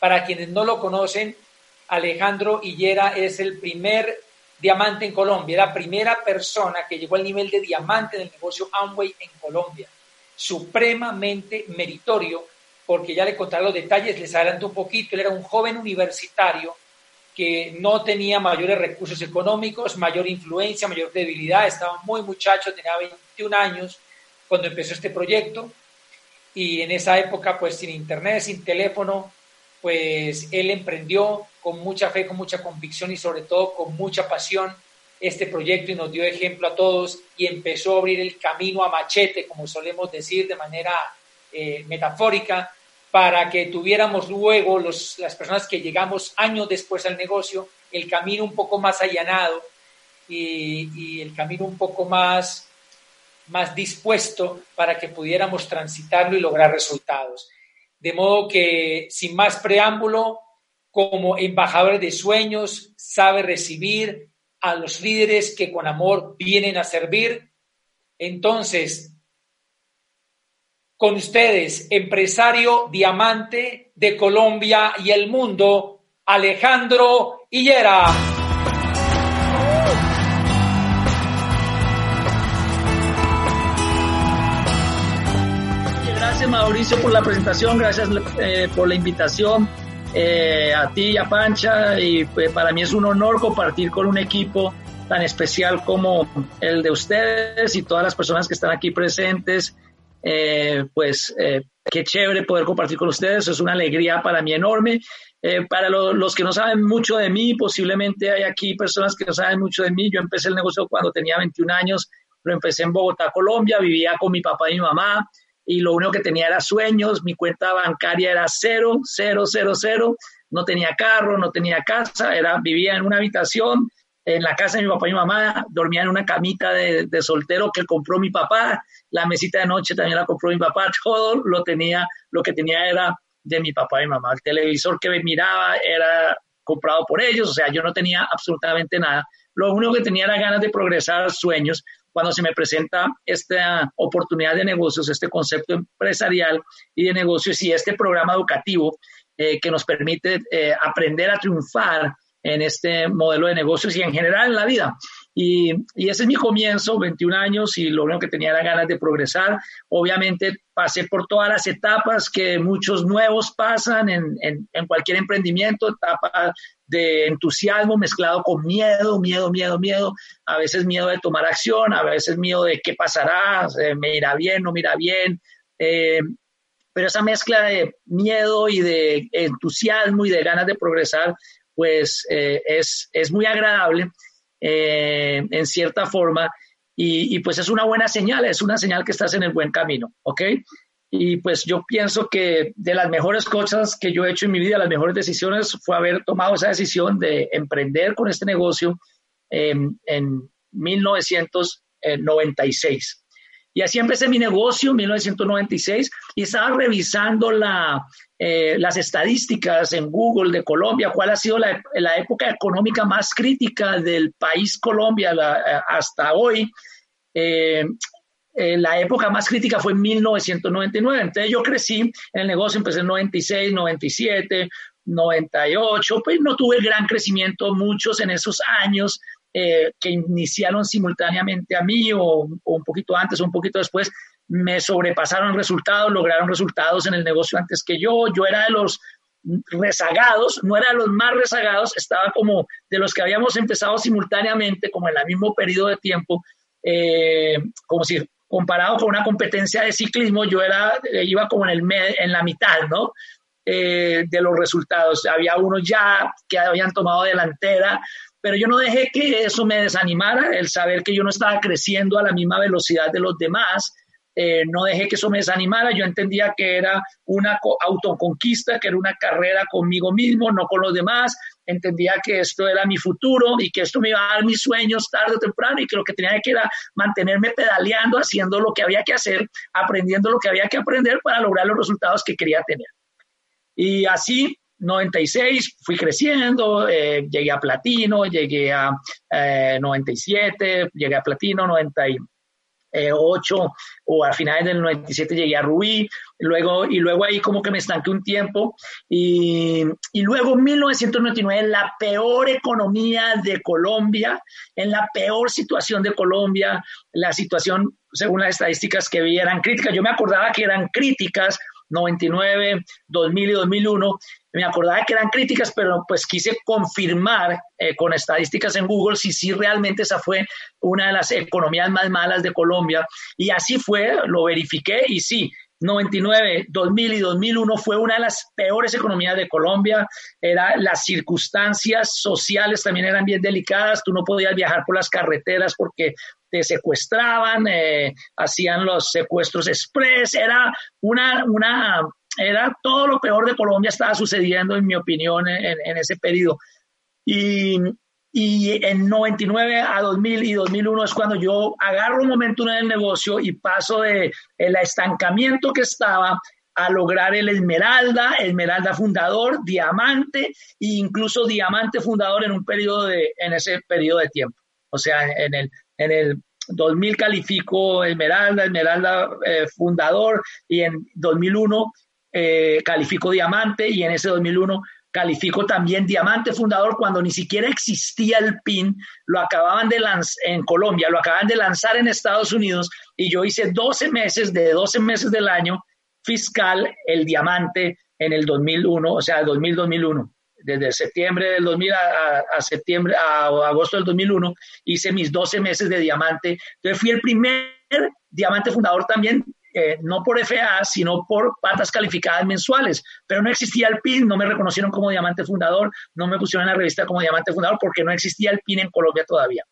Para quienes no lo conocen, Alejandro Hillera es el primer diamante en Colombia, la primera persona que llegó al nivel de diamante del negocio Amway en Colombia. Supremamente meritorio, porque ya le contaré los detalles, les adelanto un poquito, él era un joven universitario que no tenía mayores recursos económicos, mayor influencia, mayor debilidad, estaba muy muchacho, tenía 21 años cuando empezó este proyecto. Y en esa época pues sin internet, sin teléfono, pues él emprendió con mucha fe, con mucha convicción y sobre todo con mucha pasión este proyecto y nos dio ejemplo a todos y empezó a abrir el camino a machete, como solemos decir de manera eh, metafórica, para que tuviéramos luego los, las personas que llegamos años después al negocio el camino un poco más allanado y, y el camino un poco más, más dispuesto para que pudiéramos transitarlo y lograr resultados. De modo que, sin más preámbulo, como embajadores de sueños, sabe recibir a los líderes que con amor vienen a servir. Entonces, con ustedes, empresario diamante de Colombia y el mundo, Alejandro Hillera. Mauricio por la presentación, gracias eh, por la invitación eh, a ti y a Pancha. Y pues, para mí es un honor compartir con un equipo tan especial como el de ustedes y todas las personas que están aquí presentes. Eh, pues eh, qué chévere poder compartir con ustedes, es una alegría para mí enorme. Eh, para los que no saben mucho de mí, posiblemente hay aquí personas que no saben mucho de mí. Yo empecé el negocio cuando tenía 21 años, lo empecé en Bogotá, Colombia, vivía con mi papá y mi mamá y lo único que tenía era sueños, mi cuenta bancaria era cero, cero, cero, cero, no tenía carro, no tenía casa, era, vivía en una habitación, en la casa de mi papá y mi mamá, dormía en una camita de, soltero que compró mi papá, la mesita de noche también la compró mi papá, todo lo tenía, lo que tenía era de mi papá y mamá. El televisor que me miraba era comprado por ellos, o sea, yo no tenía absolutamente nada. Lo único que tenía era ganas de progresar, sueños. Cuando se me presenta esta oportunidad de negocios, este concepto empresarial y de negocios y este programa educativo eh, que nos permite eh, aprender a triunfar en este modelo de negocios y en general en la vida. Y, ese es mi comienzo, 21 años, y lo único que tenía era ganas de progresar. Obviamente pasé por todas las etapas que muchos nuevos pasan en, en, cualquier emprendimiento, etapa de entusiasmo mezclado con miedo, miedo, miedo, miedo, a veces miedo de tomar acción, a veces miedo de qué pasará, me irá bien, no me irá bien. Eh, pero esa mezcla de miedo y de entusiasmo y de ganas de progresar pues eh, es, es, muy agradable eh, en cierta forma y, pues es una buena señal, es una señal que estás en el buen camino, ¿ok? Y pues yo pienso que de las mejores cosas que yo he hecho en mi vida, las mejores decisiones fue haber tomado esa decisión de emprender con este negocio en 1996. Y así empecé mi negocio en 1996 y estaba revisando eh, las estadísticas en Google de Colombia, cuál ha sido la, la época económica más crítica del país Colombia eh, hasta hoy. Eh, la época más crítica fue en 1999. Entonces yo crecí en el negocio, empecé en 96, 97, 98, pues no tuve gran crecimiento muchos en esos años eh, que iniciaron simultáneamente a mí o, un poquito antes o un poquito después, me sobrepasaron resultados, lograron resultados en el negocio antes que yo. Yo era de los rezagados, no era de los más rezagados, estaba como de los que habíamos empezado simultáneamente, como en el mismo periodo de tiempo, eh, como si comparado con una competencia de ciclismo, yo era, eh, iba como en, el en la mitad, ¿no? de los resultados. Había unos ya que habían tomado delantera, pero yo no dejé que eso me desanimara, el saber que yo no estaba creciendo a la misma velocidad de los demás, eh, no dejé que eso me desanimara, yo entendía que era una autoconquista, que era una carrera conmigo mismo, no con los demás, entendía que esto era mi futuro y que esto me iba a dar mis sueños tarde o temprano y que lo que tenía que era mantenerme pedaleando, haciendo lo que había que hacer, aprendiendo lo que había que aprender para lograr los resultados que quería tener. Y así 96 fui creciendo, eh, llegué a platino, llegué a 97, eh, llegué a platino, 90 98 o a finales del 97 llegué a Rubí, luego, y luego ahí como que me estanqué un tiempo y, y luego 1999 la peor economía de Colombia, en la peor situación de Colombia, la situación según las estadísticas que vi eran críticas, yo me acordaba que eran críticas 99, 2000 y 2001. Me acordaba que eran críticas, pero pues quise confirmar eh, con estadísticas en Google si sí realmente esa fue una de las economías más malas de Colombia. Y así fue, lo verifiqué y sí, 99, 2000 y 2001 fue una de las peores economías de Colombia. Era, las circunstancias sociales también eran bien delicadas. Tú no podías viajar por las carreteras porque te secuestraban, eh, hacían los secuestros express. Era una, una, era todo lo peor de Colombia estaba sucediendo, en mi opinión, en, en ese periodo. Y, y en 99 a 2000 y 2001 es cuando yo agarro un momento en el negocio y paso de el estancamiento que estaba a lograr el Esmeralda, Esmeralda fundador, Diamante e incluso Diamante fundador en un periodo de en ese periodo de tiempo. O sea, en el en el 2000 califico Esmeralda, Esmeralda eh, fundador y en 2001 eh, califico Diamante y en ese 2001 calificó también Diamante Fundador cuando ni siquiera existía el PIN, lo acababan de lanzar en Colombia, lo acaban de lanzar en Estados Unidos y yo hice 12 meses de 12 meses del año fiscal el Diamante en el 2001, o sea, 2000-2001. Desde septiembre del 2000 a, a, septiembre, a agosto del 2001, hice mis 12 meses de diamante. Entonces fui el primer diamante fundador también eh, no por FA, sino por patas calificadas mensuales. Pero no existía el PIN, no me reconocieron como diamante fundador, no me pusieron en la revista como diamante fundador porque no existía el PIN en Colombia todavía.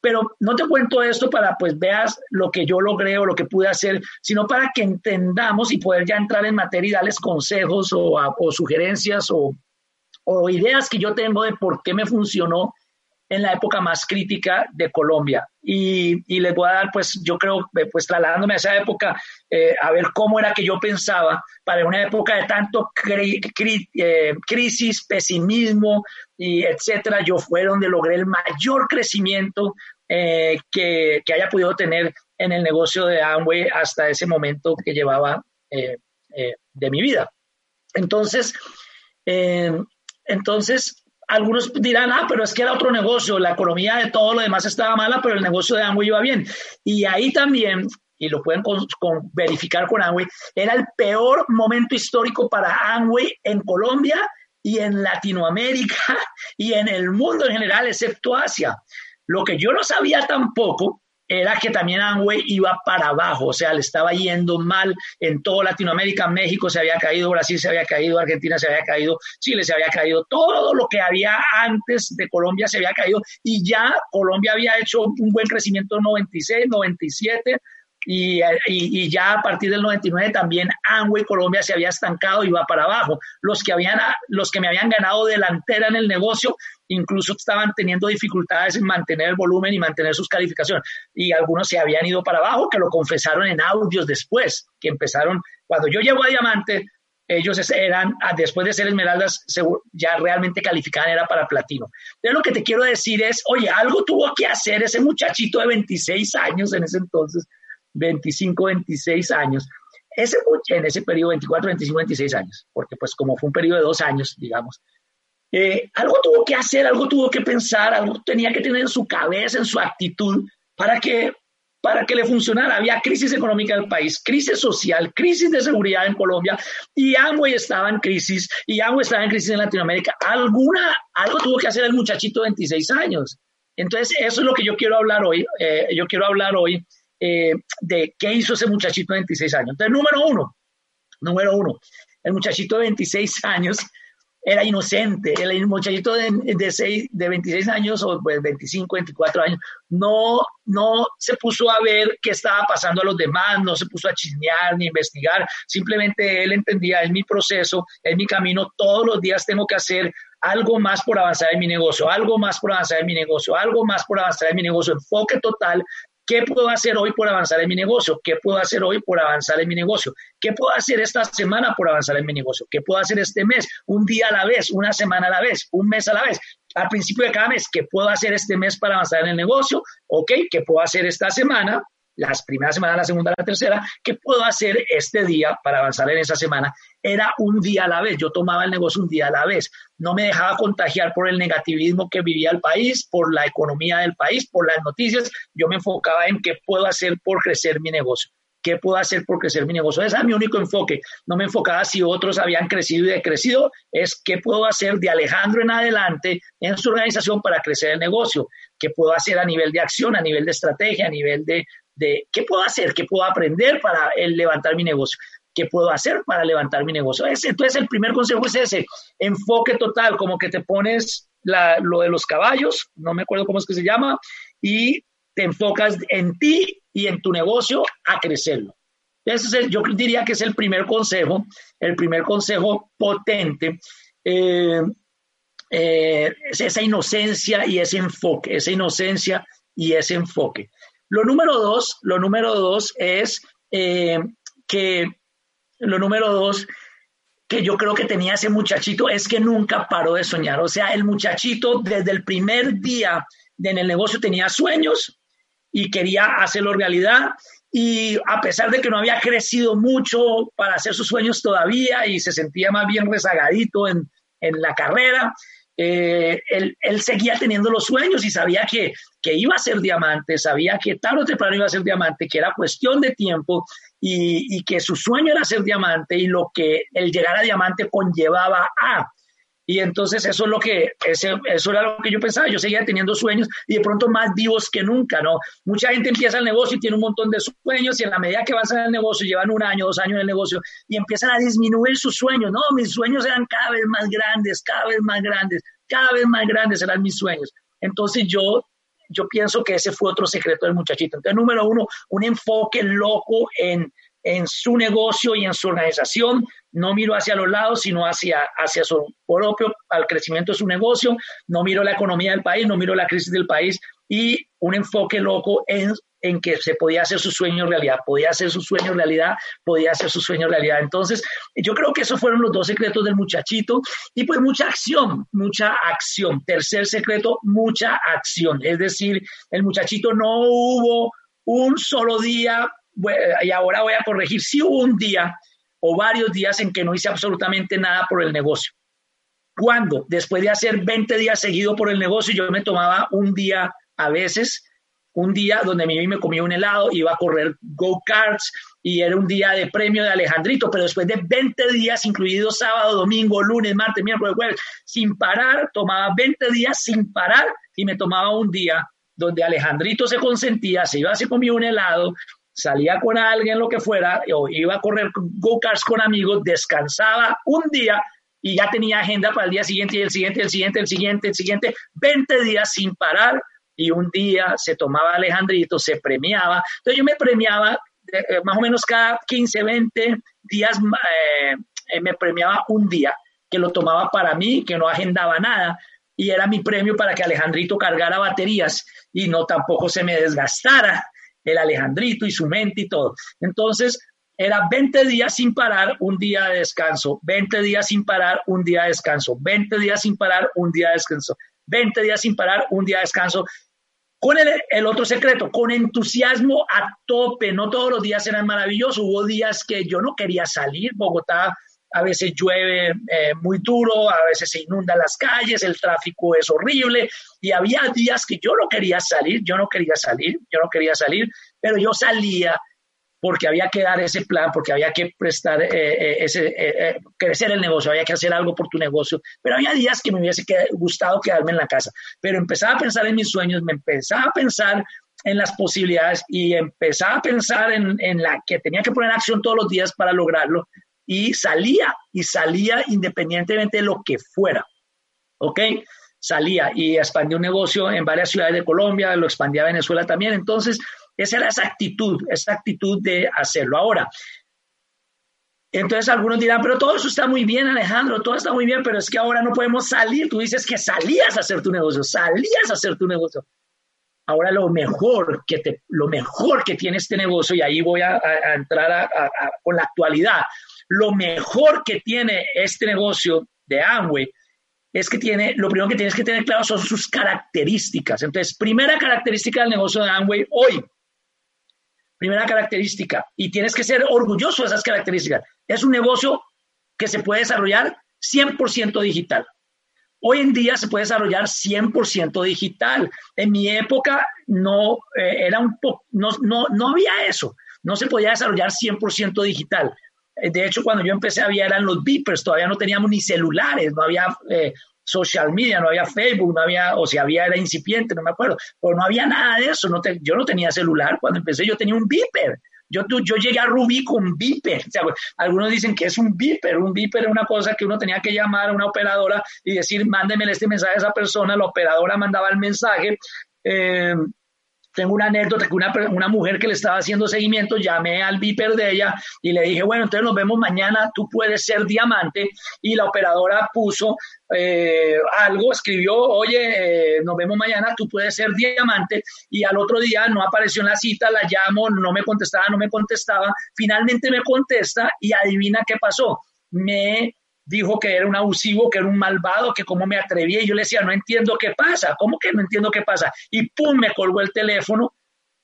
Pero no te cuento esto para pues veas lo que yo logré o lo que pude hacer, sino para que entendamos y poder ya entrar en materia y darles consejos o, sugerencias o ideas que yo tengo de por qué me funcionó en la época más crítica de Colombia. Y, y, les voy a dar, pues yo creo, eh, pues trasladándome a esa época, eh, a ver cómo era que yo pensaba para una época de tanto cri eh, crisis, pesimismo y etcétera. Yo fue donde logré el mayor crecimiento que, que, haya podido tener en el negocio de Amway hasta ese momento que llevaba de mi vida. Entonces, entonces, algunos dirán, ah, pero es que era otro negocio, la economía de todo lo demás estaba mala, pero el negocio de Amway iba bien. Y ahí también, y lo pueden verificar con Amway, era el peor momento histórico para Amway en Colombia y en Latinoamérica y en el mundo en general, excepto Asia. Lo que yo no sabía tampoco era que también Amway iba para abajo, o sea, le estaba yendo mal en toda Latinoamérica, México se había caído, Brasil se había caído, Argentina se había caído, Chile se había caído, todo lo que había antes de Colombia se había caído y ya Colombia había hecho un buen crecimiento en 96, 97, y, y, y, ya a partir del 99 también Amway Colombia se había estancado y va para abajo. Los que, habían, los que me habían ganado delantera en el negocio incluso estaban teniendo dificultades en mantener el volumen y mantener sus calificaciones. Y algunos se habían ido para abajo, que lo confesaron en audios después, que empezaron, cuando yo llego a Diamante, ellos eran, después de ser esmeraldas, ya realmente calificaban, era para platino. Entonces lo que te quiero decir es, oye, algo tuvo que hacer ese muchachito de 26 años en ese entonces, 25, 26 años, ese, en ese periodo, 24, 25, 26 años, porque pues como fue un periodo de dos años, digamos, eh, algo tuvo que hacer, algo tuvo que pensar, algo tenía que tener en su cabeza, en su actitud, para que, para que le funcionara. Había crisis económica del país, crisis social, crisis de seguridad en Colombia, y Amway estaba en crisis, y Amway estaba en crisis en Latinoamérica. Algo tuvo que hacer el muchachito de 26 años. Entonces, eso es lo que yo quiero hablar hoy. Eh, yo quiero hablar hoy eh, de qué hizo ese muchachito de 26 años. Entonces, número uno, número uno, el muchachito de 26 años era inocente, el muchachito de, de, seis, de 26 años o pues 25, 24 años, no, no se puso a ver qué estaba pasando a los demás, no se puso a chismear ni investigar, simplemente él entendía, es mi proceso, es mi camino, todos los días tengo que hacer algo más por avanzar en mi negocio, algo más por avanzar en mi negocio, algo más por avanzar en mi negocio, enfoque total ¿Qué puedo hacer hoy por avanzar en mi negocio? ¿Qué puedo hacer hoy por avanzar en mi negocio? ¿Qué puedo hacer esta semana por avanzar en mi negocio? ¿Qué puedo hacer este mes? Un día a la vez, una semana a la vez, un mes a la vez. Al principio de cada mes, ¿qué puedo hacer este mes para avanzar en el negocio? ¿Ok? ¿Qué puedo hacer esta semana las primeras semanas, la segunda, la tercera, ¿qué puedo hacer este día para avanzar en esa semana? Era un día a la vez, yo tomaba el negocio un día a la vez, no me dejaba contagiar por el negativismo que vivía el país, por la economía del país, por las noticias, yo me enfocaba en qué puedo hacer por crecer mi negocio. ¿Qué puedo hacer por crecer mi negocio? Ese es mi único enfoque. No me enfocaba si otros habían crecido y decrecido, es qué puedo hacer de Alejandro en adelante en su organización para crecer el negocio. ¿Qué puedo hacer a nivel de acción, a nivel de estrategia, a nivel de, de qué puedo hacer, qué puedo aprender para levantar mi negocio. ¿Qué puedo hacer para levantar mi negocio? entonces, el primer consejo es ese, enfoque total, como que te pones lo de los caballos, no me acuerdo cómo es que se llama, y te enfocas en ti y en tu negocio a crecerlo. Ese es yo diría que es el primer consejo, el primer consejo potente. Eh, eh, es esa inocencia y ese enfoque, esa inocencia y ese enfoque. Lo número dos, lo número dos es eh, que, lo número dos, que yo creo que tenía ese muchachito es que nunca paró de soñar. O sea, el muchachito desde el primer día en el negocio tenía sueños, y quería hacerlo realidad. Y a pesar de que no había crecido mucho para hacer sus sueños todavía y se sentía más bien rezagadito en, en la carrera, eh, él, él, seguía teniendo los sueños y sabía que, que, iba a ser diamante, sabía que tarde o temprano iba a ser diamante, que era cuestión de tiempo y, y que su sueño era ser diamante y lo que el llegar a diamante conllevaba a. Y entonces eso es lo que, ese, eso era lo que yo pensaba, yo seguía teniendo sueños y de pronto más vivos que nunca, ¿no? Mucha gente empieza el negocio y tiene un montón de sueños y en la medida que avanzan en el negocio, llevan un año, dos años en el negocio y empiezan a disminuir sus sueños, no, mis sueños eran cada vez más grandes, cada vez más grandes, cada vez más grandes eran mis sueños. Entonces yo, yo pienso que ese fue otro secreto del muchachito. Entonces, número uno, un enfoque loco en, en su negocio y en su organización, no miro hacia los lados, sino hacia, hacia su propio, al crecimiento de su negocio, no miro la economía del país, no miro la crisis del país y un enfoque loco en, en que se podía hacer su sueño realidad, podía hacer su sueño realidad, podía hacer su sueño realidad. Entonces, yo creo que esos fueron los dos secretos del muchachito y pues mucha acción, mucha acción. Tercer secreto, mucha acción. Es decir, el muchachito no hubo un solo día y ahora voy a corregir, si hubo un día o varios días en que no hice absolutamente nada por el negocio. Cuando, después de hacer 20 días seguido por el negocio, yo me tomaba un día a veces, un día donde mi me comía un helado, iba a correr go-karts y era un día de premio de Alejandrito, pero después de 20 días, incluidos sábado, domingo, lunes, martes, miércoles, jueves, sin parar, tomaba 20 días sin parar y me tomaba un día donde Alejandrito se consentía, se iba, se comía un helado, salía con alguien, lo que fuera, o iba a correr go-karts con amigos, descansaba un día y ya tenía agenda para el día siguiente y el siguiente, el siguiente, el siguiente, el siguiente, 20 días sin parar y un día se tomaba Alejandrito, se premiaba. Entonces yo me premiaba eh, más o menos cada 15, 20 días, eh, me premiaba un día que lo tomaba para mí, que no agendaba nada y era mi premio para que Alejandrito cargara baterías y no tampoco se me desgastara el Alejandrito y su mente y todo. Entonces, era 20 días sin parar, un día de descanso, 20 días sin parar, un día de descanso, 20 días sin parar, un día de descanso, 20 días sin parar, un día de descanso. Con el, el, otro secreto, con entusiasmo a tope, no todos los días eran maravillosos, hubo días que yo no quería salir, Bogotá a veces llueve eh, muy duro, a veces se inundan las calles, el tráfico es horrible y había días que yo no quería salir, yo no quería salir, yo no quería salir, pero yo salía porque había que dar ese plan, porque había que prestar eh, eh, ese, crecer el negocio, había que hacer algo por tu negocio, pero había días que me hubiese gustado quedarme en la casa, pero empezaba a pensar en mis sueños, me empezaba a pensar en las posibilidades y empezaba a pensar en, en la que tenía que poner acción todos los días para lograrlo y salía, y salía independientemente de lo que fuera. ¿Ok? Salía y expandió un negocio en varias ciudades de Colombia, lo expandía a Venezuela también. Entonces, esa era esa actitud, esa actitud de hacerlo. Ahora, entonces algunos dirán, pero todo eso está muy bien, Alejandro, todo está muy bien, pero es que ahora no podemos salir. Tú dices que salías a hacer tu negocio, salías a hacer tu negocio. Ahora lo mejor que te, lo mejor que tiene este negocio, y ahí voy a, entrar con la actualidad, lo mejor que tiene este negocio de Amway es que tiene, lo primero que tienes que tener claro son sus características. Entonces, primera característica del negocio de Amway hoy, Primera característica, y tienes que ser orgulloso de esas características. Es un negocio que se puede desarrollar 100% digital. Hoy en día se puede desarrollar 100% digital. En mi época no eh, era un no, no, no había eso. No se podía desarrollar 100% digital. Eh, de hecho, cuando yo empecé había eran los beepers, todavía no teníamos ni celulares, no había eh, social media, no había Facebook, no había, o si había era incipiente, no me acuerdo, pero no había nada de eso. No yo no tenía celular cuando empecé, yo tenía un beeper. Yo, yo llegué a Rubí con Viper. algunos dicen que es un Viper. Un Viper es una cosa que uno tenía que llamar a una operadora y decir, mándeme este mensaje a esa persona. La operadora mandaba el mensaje. Eh, tengo una anécdota que una, una, mujer que le estaba haciendo seguimiento, llamé al viper de ella y le dije, bueno, entonces nos vemos mañana, tú puedes ser diamante. Y la operadora puso eh, algo, escribió, oye, eh, nos vemos mañana, tú puedes ser diamante. Y al otro día no apareció en la cita, la llamo, no me contestaba, no me contestaba. Finalmente me contesta y adivina qué pasó. Me dijo que era un abusivo, que era un malvado, que cómo me atrevía. Y yo le decía, no entiendo qué pasa, ¿cómo que no entiendo qué pasa? Y pum, me colgó el teléfono.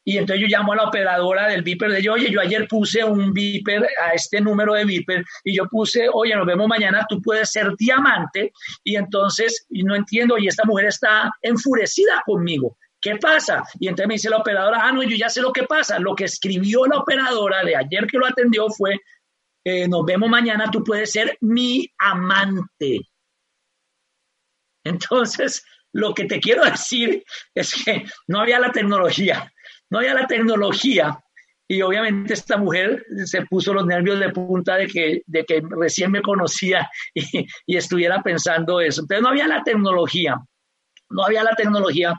Y entonces yo llamo a la operadora del Viper de yo, oye, yo ayer puse un Viper a este número de Viper y yo puse, oye, nos vemos mañana, tú puedes ser diamante. Y entonces, no entiendo, y esta mujer está enfurecida conmigo. ¿Qué pasa? Y entonces me dice la operadora, ah, no, yo ya sé lo que pasa. Lo que escribió la operadora de ayer que lo atendió fue, eh, nos vemos mañana, tú puedes ser mi amante. Entonces, lo que te quiero decir es que no había la tecnología, no había la tecnología y obviamente esta mujer se puso los nervios de punta de que, de que recién me conocía y, estuviera pensando eso. Entonces no había la tecnología, no había la tecnología,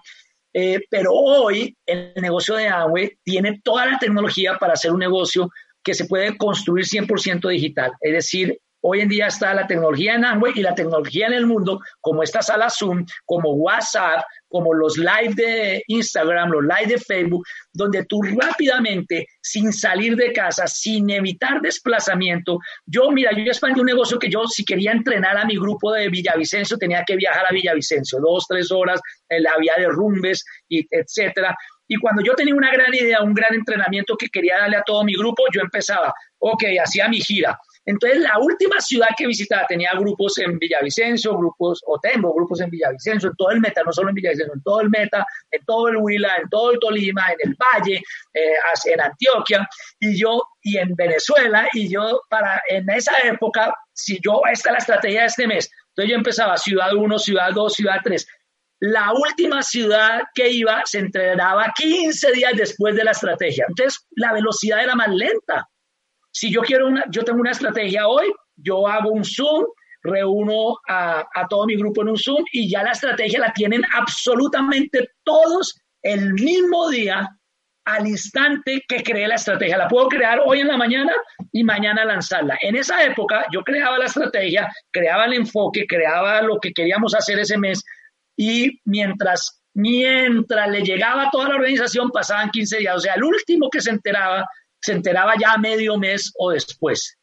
eh, pero hoy el negocio de Amway tiene toda la tecnología para hacer un negocio que se puede construir 100% digital. Es decir, hoy en día está la tecnología en Amway y la tecnología en el mundo, como esta sala Zoom, como WhatsApp, como los live de Instagram, los live de Facebook, donde tú rápidamente, sin salir de casa, sin evitar desplazamiento, yo, mira, yo expandí un negocio que yo, si quería entrenar a mi grupo de Villavicencio, tenía que viajar a Villavicencio, dos, tres horas, en la vía de rumbes, y etcétera. Y cuando yo tenía una gran idea, un gran entrenamiento que quería darle a todo mi grupo, yo empezaba, ok, hacía mi gira. Entonces, la última ciudad que visitaba tenía grupos en Villavicencio, grupos, o tengo grupos en Villavicencio, en todo el Meta, no solo en Villavicencio, en todo el Meta, en todo el Huila, en todo el Tolima, en el Valle, eh, en Antioquia, y yo, y en Venezuela, y yo, para, en esa época, si yo, esta es la estrategia de este mes, entonces yo empezaba ciudad 1, ciudad 2, ciudad 3, la última ciudad que iba se entrenaba 15 días después de la estrategia. Entonces, la velocidad era más lenta. Si yo quiero una, yo tengo una estrategia hoy, yo hago un Zoom, reúno a, a todo mi grupo en un Zoom y ya la estrategia la tienen absolutamente todos el mismo día, al instante que creé la estrategia. La puedo crear hoy en la mañana y mañana lanzarla. En esa época yo creaba la estrategia, creaba el enfoque, creaba lo que queríamos hacer ese mes, y mientras, mientras le llegaba a toda la organización pasaban 15 días, o sea, el último que se enteraba, se enteraba ya medio mes o después.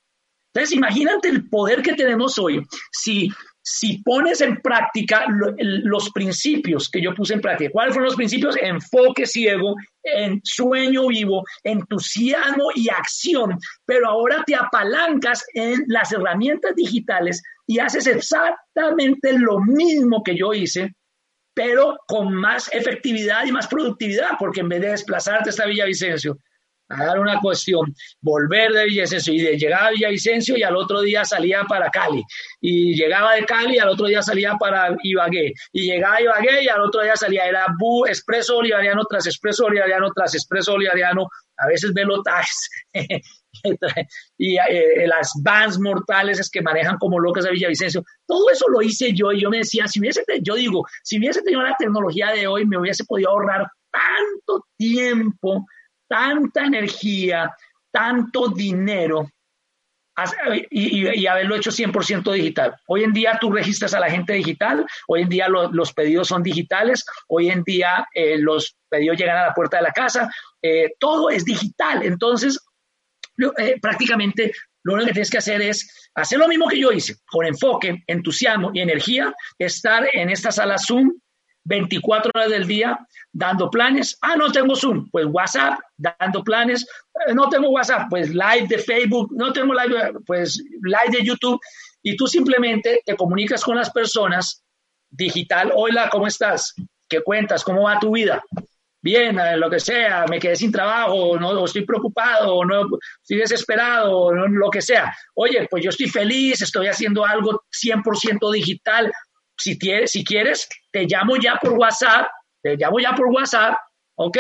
Entonces, imagínate el poder que tenemos hoy. Si, si pones en práctica los principios que yo puse en práctica, ¿cuáles fueron los principios? Enfoque ciego, en sueño vivo, entusiasmo y acción, pero ahora te apalancas en las herramientas digitales y haces exactamente lo mismo que yo hice pero con más efectividad y más productividad, porque en vez de desplazarte hasta Villavicencio, a dar una cuestión, volver de Villavicencio y de llegar a Villavicencio y al otro día salía para Cali, y llegaba de Cali y al otro día salía para Ibagué, y llegaba a Ibagué y al otro día salía, era Bu, expreso bolivariano tras expreso bolivariano tras expreso bolivariano, a veces velotax, y eh, las vans mortales es que manejan como locas a Villavicencio. Todo eso lo hice yo y yo me decía, si hubiese, yo digo, si hubiese tenido la tecnología de hoy, me hubiese podido ahorrar tanto tiempo, tanta energía, tanto dinero y, haberlo hecho 100% digital. Hoy en día tú registras a la gente digital, hoy en día los pedidos son digitales, hoy en día eh, los pedidos llegan a la puerta de la casa, eh, todo es digital. Entonces, eh, prácticamente lo único que tienes que hacer es hacer lo mismo que yo hice, con enfoque, entusiasmo y energía, estar en esta sala Zoom 24 horas del día dando planes. Ah, no tengo Zoom, pues WhatsApp, dando planes. Eh, no tengo WhatsApp, pues live de Facebook. No tengo live, pues live de YouTube. Y tú simplemente te comunicas con las personas digital. Hola, ¿cómo estás? ¿Qué cuentas? ¿Cómo va tu vida? Bien, eh, lo que sea, me quedé sin trabajo, no estoy preocupado, no estoy desesperado, lo que sea. Oye, pues yo estoy feliz, estoy haciendo algo 100% digital. Si, si quieres, te llamo ya por WhatsApp, te llamo ya por WhatsApp, ¿ok?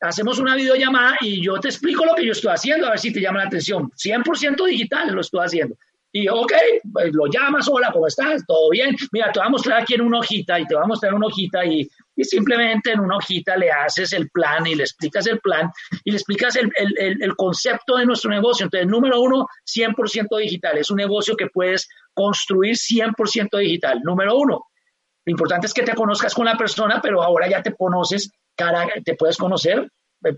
Hacemos una videollamada y yo te explico lo que yo estoy haciendo, a ver si te llama la atención. 100% digital lo estoy haciendo. Y ok, pues lo llamas, hola, ¿cómo estás? ¿Todo bien? Mira, te voy a mostrar aquí en una hojita y te voy a mostrar una hojita y, y simplemente en una hojita le haces el plan y le explicas el plan y le explicas el, el, el concepto de nuestro negocio. Entonces, número uno, 100% digital. Es un negocio que puedes construir 100% digital. Número uno, lo importante es que te conozcas con la persona, pero ahora ya te conoces, cara, te puedes conocer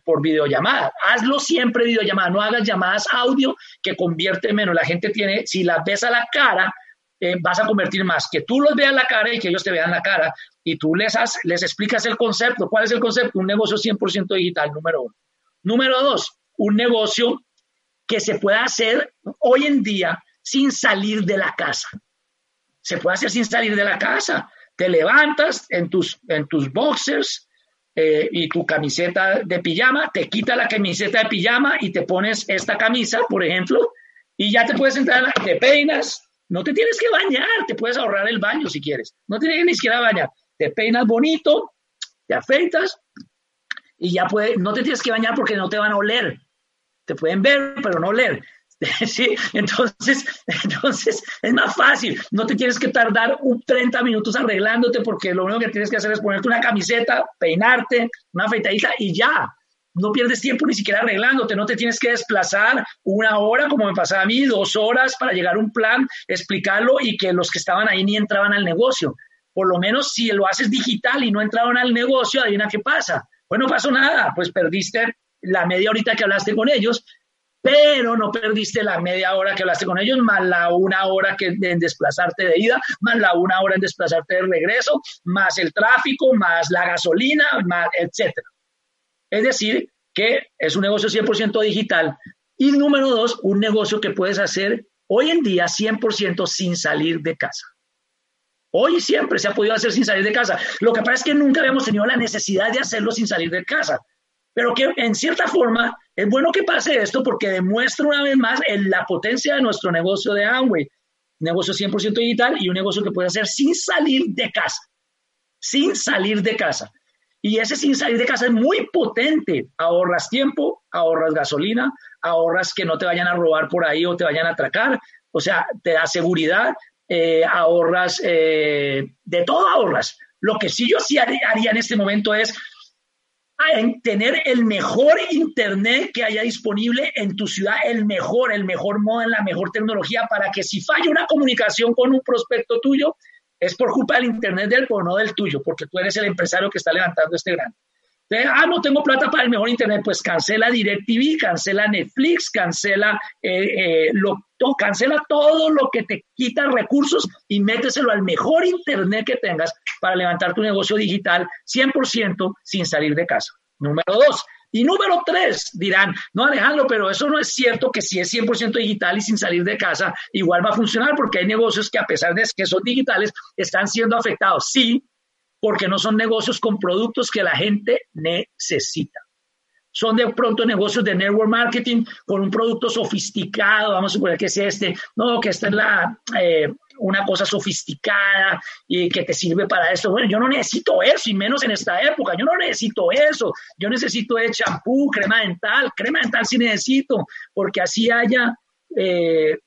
por videollamada. Hazlo siempre videollamada, no hagas llamadas audio que convierte menos. La gente tiene, si las ves a la cara, eh, vas a convertir más. Que tú los veas la cara y que ellos te vean la cara y tú les, les explicas el concepto. ¿Cuál es el concepto? Un negocio 100% digital, número uno. Número dos, un negocio que se pueda hacer hoy en día sin salir de la casa. Se puede hacer sin salir de la casa. Te levantas en tus, en tus boxers, eh, y tu camiseta de pijama, te quita la camiseta de pijama y te pones esta camisa, por ejemplo, y ya te puedes entrar, te peinas, no te tienes que bañar, te puedes ahorrar el baño si quieres, no tienes que ni siquiera bañar, te peinas bonito, te afeitas y ya puedes, no te tienes que bañar porque no te van a oler, te pueden ver, pero no oler. Sí, entonces, entonces es más fácil. No te tienes que tardar un 30 minutos arreglándote porque lo único que tienes que hacer es ponerte una camiseta, peinarte, una afeitadita y ya. No pierdes tiempo ni siquiera arreglándote, no te tienes que desplazar una hora como me pasaba a mí, dos horas para llegar a un plan, explicarlo y que los que estaban ahí ni entraban al negocio. Por lo menos si lo haces digital y no entraron al negocio, adivina qué pasa. Bueno, pasó nada, pues perdiste la media horita que hablaste con ellos, pero no perdiste la media hora que hablaste con ellos, más la una hora que en desplazarte de ida, más la una hora en desplazarte de regreso, más el tráfico, más la gasolina, más etcétera. Es decir, que es un negocio 100% digital. Y número dos, un negocio que puedes hacer hoy en día 100% sin salir de casa. Hoy siempre se ha podido hacer sin salir de casa. Lo que pasa es que nunca habíamos tenido la necesidad de hacerlo sin salir de casa. Pero que en cierta forma es bueno que pase esto porque demuestra una vez más la potencia de nuestro negocio de Amway. Negocio 100% digital y un negocio que puede hacer sin salir de casa. Sin salir de casa. Y ese sin salir de casa es muy potente. Ahorras tiempo, ahorras gasolina, ahorras que no te vayan a robar por ahí o te vayan a atracar. O sea, te da seguridad, eh, ahorras, eh, de todo ahorras. Lo que sí yo sí haría en este momento es en tener el mejor internet que haya disponible en tu ciudad, el mejor, el mejor modo, la mejor tecnología para que si falla una comunicación con un prospecto tuyo, es por culpa del internet del o del tuyo, porque tú eres el empresario que está levantando este gran. ah, no tengo plata para el mejor internet, pues cancela DirecTV, cancela Netflix, cancela, eh, eh, lo, cancela todo lo que te quita recursos y méteselo al mejor internet que tengas para levantar tu negocio digital 100% sin salir de casa. Número dos. Y número tres, dirán, no Alejandro, pero eso no es cierto que si es 100% digital y sin salir de casa, igual va a funcionar porque hay negocios que a pesar de que son digitales, están siendo afectados. Sí, porque no son negocios con productos que la gente necesita son de pronto negocios de network marketing con un producto sofisticado, vamos a suponer que es este, no, que esta es la, eh, una cosa sofisticada y que te sirve para esto. Bueno, yo no necesito eso, y menos en esta época, yo no necesito eso, yo necesito champú, crema dental, crema dental sí necesito, porque así haya eh,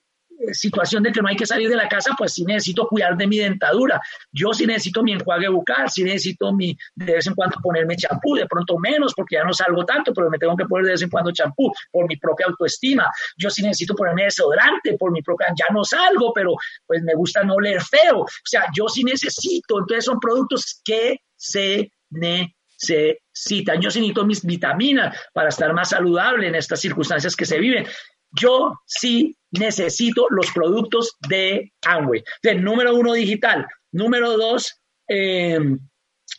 situación de que no hay que salir de la casa, pues sí necesito cuidar de mi dentadura. Yo sí necesito mi enjuague bucal, sí necesito mi, de vez en cuando ponerme champú, de pronto menos porque ya no salgo tanto, pero me tengo que poner de vez en cuando champú por mi propia autoestima. Yo sí necesito ponerme desodorante por mi propia, ya no salgo, pero pues me gusta no oler feo. O sea, yo sí necesito, entonces son productos que se necesitan. Yo sí necesito mis vitaminas para estar más saludable en estas circunstancias que se viven yo sí necesito los productos de Amway. De número uno, digital. Número dos, em,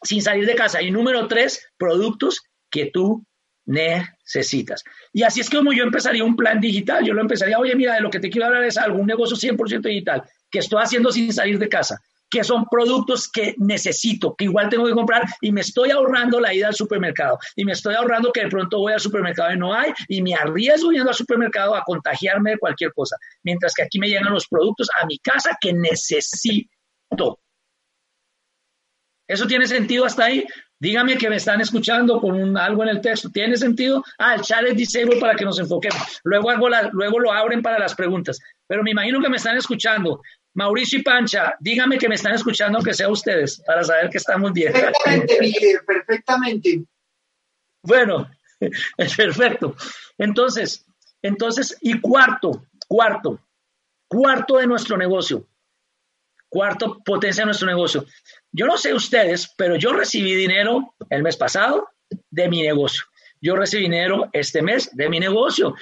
sin salir de casa. Y número tres, productos que tú necesitas. Y así es como yo empezaría un plan digital. Yo lo empezaría, oye, mira, de lo que te quiero hablar es algún negocio 100% digital que estoy haciendo sin salir de casa que son productos que necesito, que igual tengo que comprar y me estoy ahorrando la ida al supermercado y me estoy ahorrando que de pronto voy al supermercado y no hay y me arriesgo yendo al supermercado a contagiarme de cualquier cosa, mientras que aquí me llegan los productos a mi casa que necesito. ¿Eso tiene sentido hasta ahí? Dígame que me están escuchando con algo en el texto. ¿Tiene sentido? Ah, el chat es disable para que nos enfoquemos. Luego, hago la, luego lo abren para las preguntas. Pero me imagino que me están escuchando. Mauricio y Pancha, dígame que me están escuchando, que sea ustedes, para saber que estamos bien. Perfectamente, Miguel, perfectamente. Bueno, es perfecto. Entonces, entonces, y cuarto, cuarto, cuarto de nuestro negocio, cuarto potencia de nuestro negocio. Yo no sé ustedes, pero yo recibí dinero el mes pasado de mi negocio. Yo recibí dinero este mes de mi negocio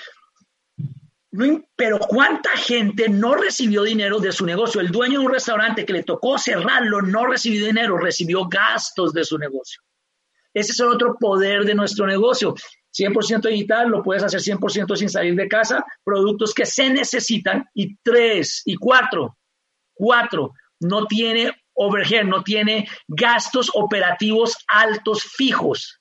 pero ¿cuánta gente no recibió dinero de su negocio? El dueño de un restaurante que le tocó cerrarlo no recibió dinero, recibió gastos de su negocio. Ese es otro poder de nuestro negocio. 100% digital, lo puedes hacer 100% sin salir de casa, productos que se necesitan. Y tres, y cuatro, cuatro, no tiene overhead, no tiene gastos operativos altos fijos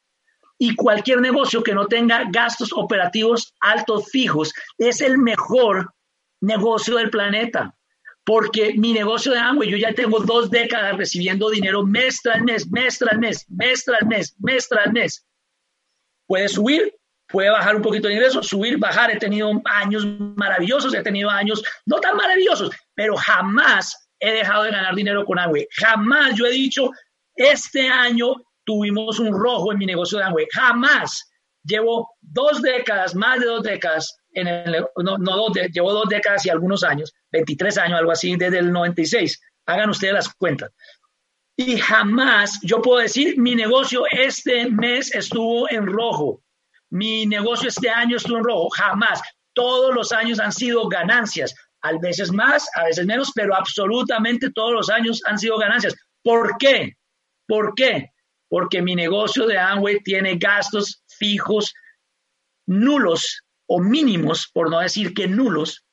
y cualquier negocio que no tenga gastos operativos altos fijos es el mejor negocio del planeta. Porque mi negocio de Amway, yo ya tengo dos décadas recibiendo dinero mes tras mes, mes tras mes, mes tras mes, mes tras mes. Puede subir, puede bajar un poquito de ingreso, subir, bajar. He tenido años maravillosos, he tenido años no tan maravillosos, pero jamás he dejado de ganar dinero con Amway. Jamás yo he dicho, este año tuvimos un rojo en mi negocio de Amway. Jamás. Llevo dos décadas, más de dos décadas, en el, no, no dos, llevo dos décadas y algunos años, 23 años, algo así, desde el 96. Hagan ustedes las cuentas. Y jamás yo puedo decir, mi negocio este mes estuvo en rojo. Mi negocio este año estuvo en rojo. Jamás. Todos los años han sido ganancias. A veces más, a veces menos, pero absolutamente todos los años han sido ganancias. ¿Por qué? ¿Por qué? Porque mi negocio de Amway tiene gastos fijos nulos o mínimos, por no decir que nulos,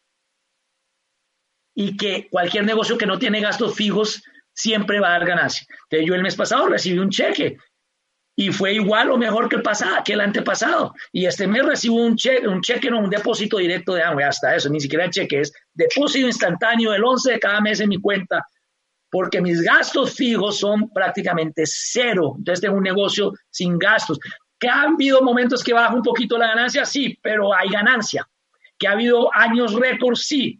y que cualquier negocio que no tiene gastos fijos siempre va a dar ganancia. Entonces yo el mes pasado recibí un cheque y fue igual o mejor que el pasado, que el antepasado. Y este mes recibo un cheque, un cheque, no un depósito directo de Amway, hasta eso, ni siquiera cheque, es depósito instantáneo el 11 de cada mes en mi cuenta porque mis gastos fijos son prácticamente cero. Entonces tengo un negocio sin gastos. ¿Que ha habido momentos que baja un poquito la ganancia? Sí, pero hay ganancia. ¿Que ha habido años récord? Sí.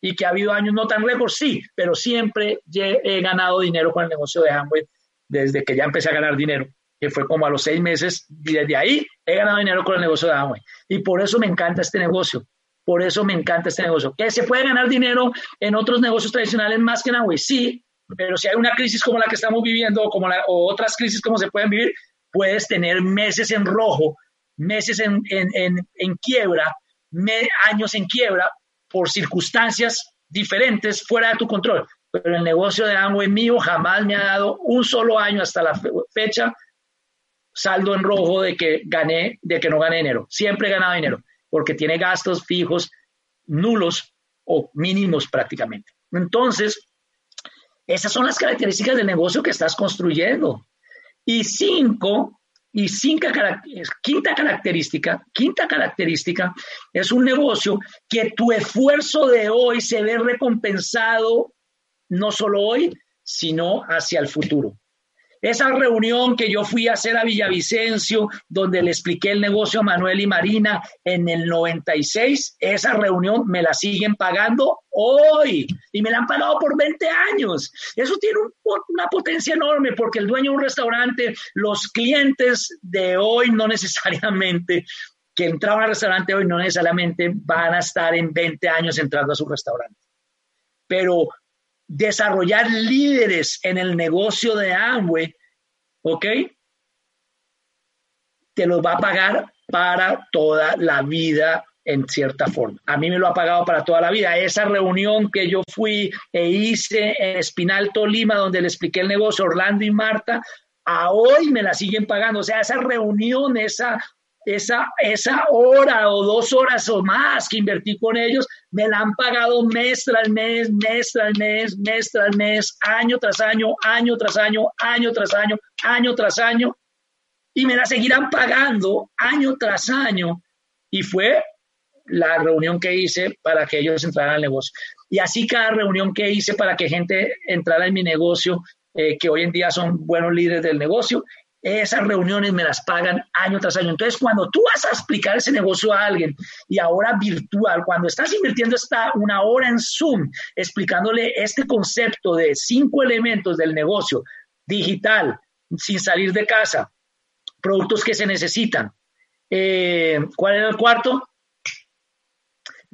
Y que ha habido años no tan récord? Sí, pero siempre he ganado dinero con el negocio de Amway desde que ya empecé a ganar dinero, que fue como a los seis meses, y desde ahí he ganado dinero con el negocio de Amway. Y por eso me encanta este negocio, por eso me encanta este negocio. ¿Que se puede ganar dinero en otros negocios tradicionales más que en Amway? Sí, pero si hay una crisis como la que estamos viviendo o, como o otras crisis como se pueden vivir, puedes tener meses en rojo, meses en, quiebra, años en quiebra por circunstancias diferentes fuera de tu control. Pero el negocio de Amway mío jamás me ha dado un solo año hasta la fecha saldo en rojo de que gané, de que no gané dinero. Siempre he ganado dinero porque tiene gastos fijos nulos o mínimos prácticamente. Entonces, esas son las características del negocio que estás construyendo. Y cinco, y cinco, quinta característica, quinta característica es un negocio que tu esfuerzo de hoy se ve recompensado no solo hoy, sino hacia el futuro. Esa reunión que yo fui a hacer a Villavicencio, donde le expliqué el negocio a Manuel y Marina en el 96, esa reunión me la siguen pagando hoy y me la han pagado por 20 años. Eso tiene una potencia enorme porque el dueño de un restaurante, los clientes de hoy no necesariamente que entraban al restaurante hoy no necesariamente van a estar en 20 años entrando a su restaurante. Pero desarrollar líderes en el negocio de Amway, ¿ok? Te los va a pagar para toda la vida en cierta forma. A mí me lo ha pagado para toda la vida. Esa reunión que yo fui e hice en Espinal, Tolima, donde le expliqué el negocio Orlando y Marta, a hoy me la siguen pagando. O sea, esa reunión, esa, esa, esa hora o dos horas o más que invertí con ellos, me la han pagado mes tras mes, mes tras mes, mes tras mes, año tras año, año tras año, año tras año, año tras año. Y me la seguirán pagando año tras año. Y fue la reunión que hice para que ellos entraran al negocio. Y así cada reunión que hice para que gente entrara en mi negocio, eh, que hoy en día son buenos líderes del negocio, esas reuniones me las pagan año tras año. Entonces, cuando tú vas a explicar ese negocio a alguien y ahora virtual, cuando estás invirtiendo esta una hora en Zoom explicándole este concepto de cinco elementos del negocio digital, sin salir de casa, productos que se necesitan. Eh, ¿Cuál era el cuarto?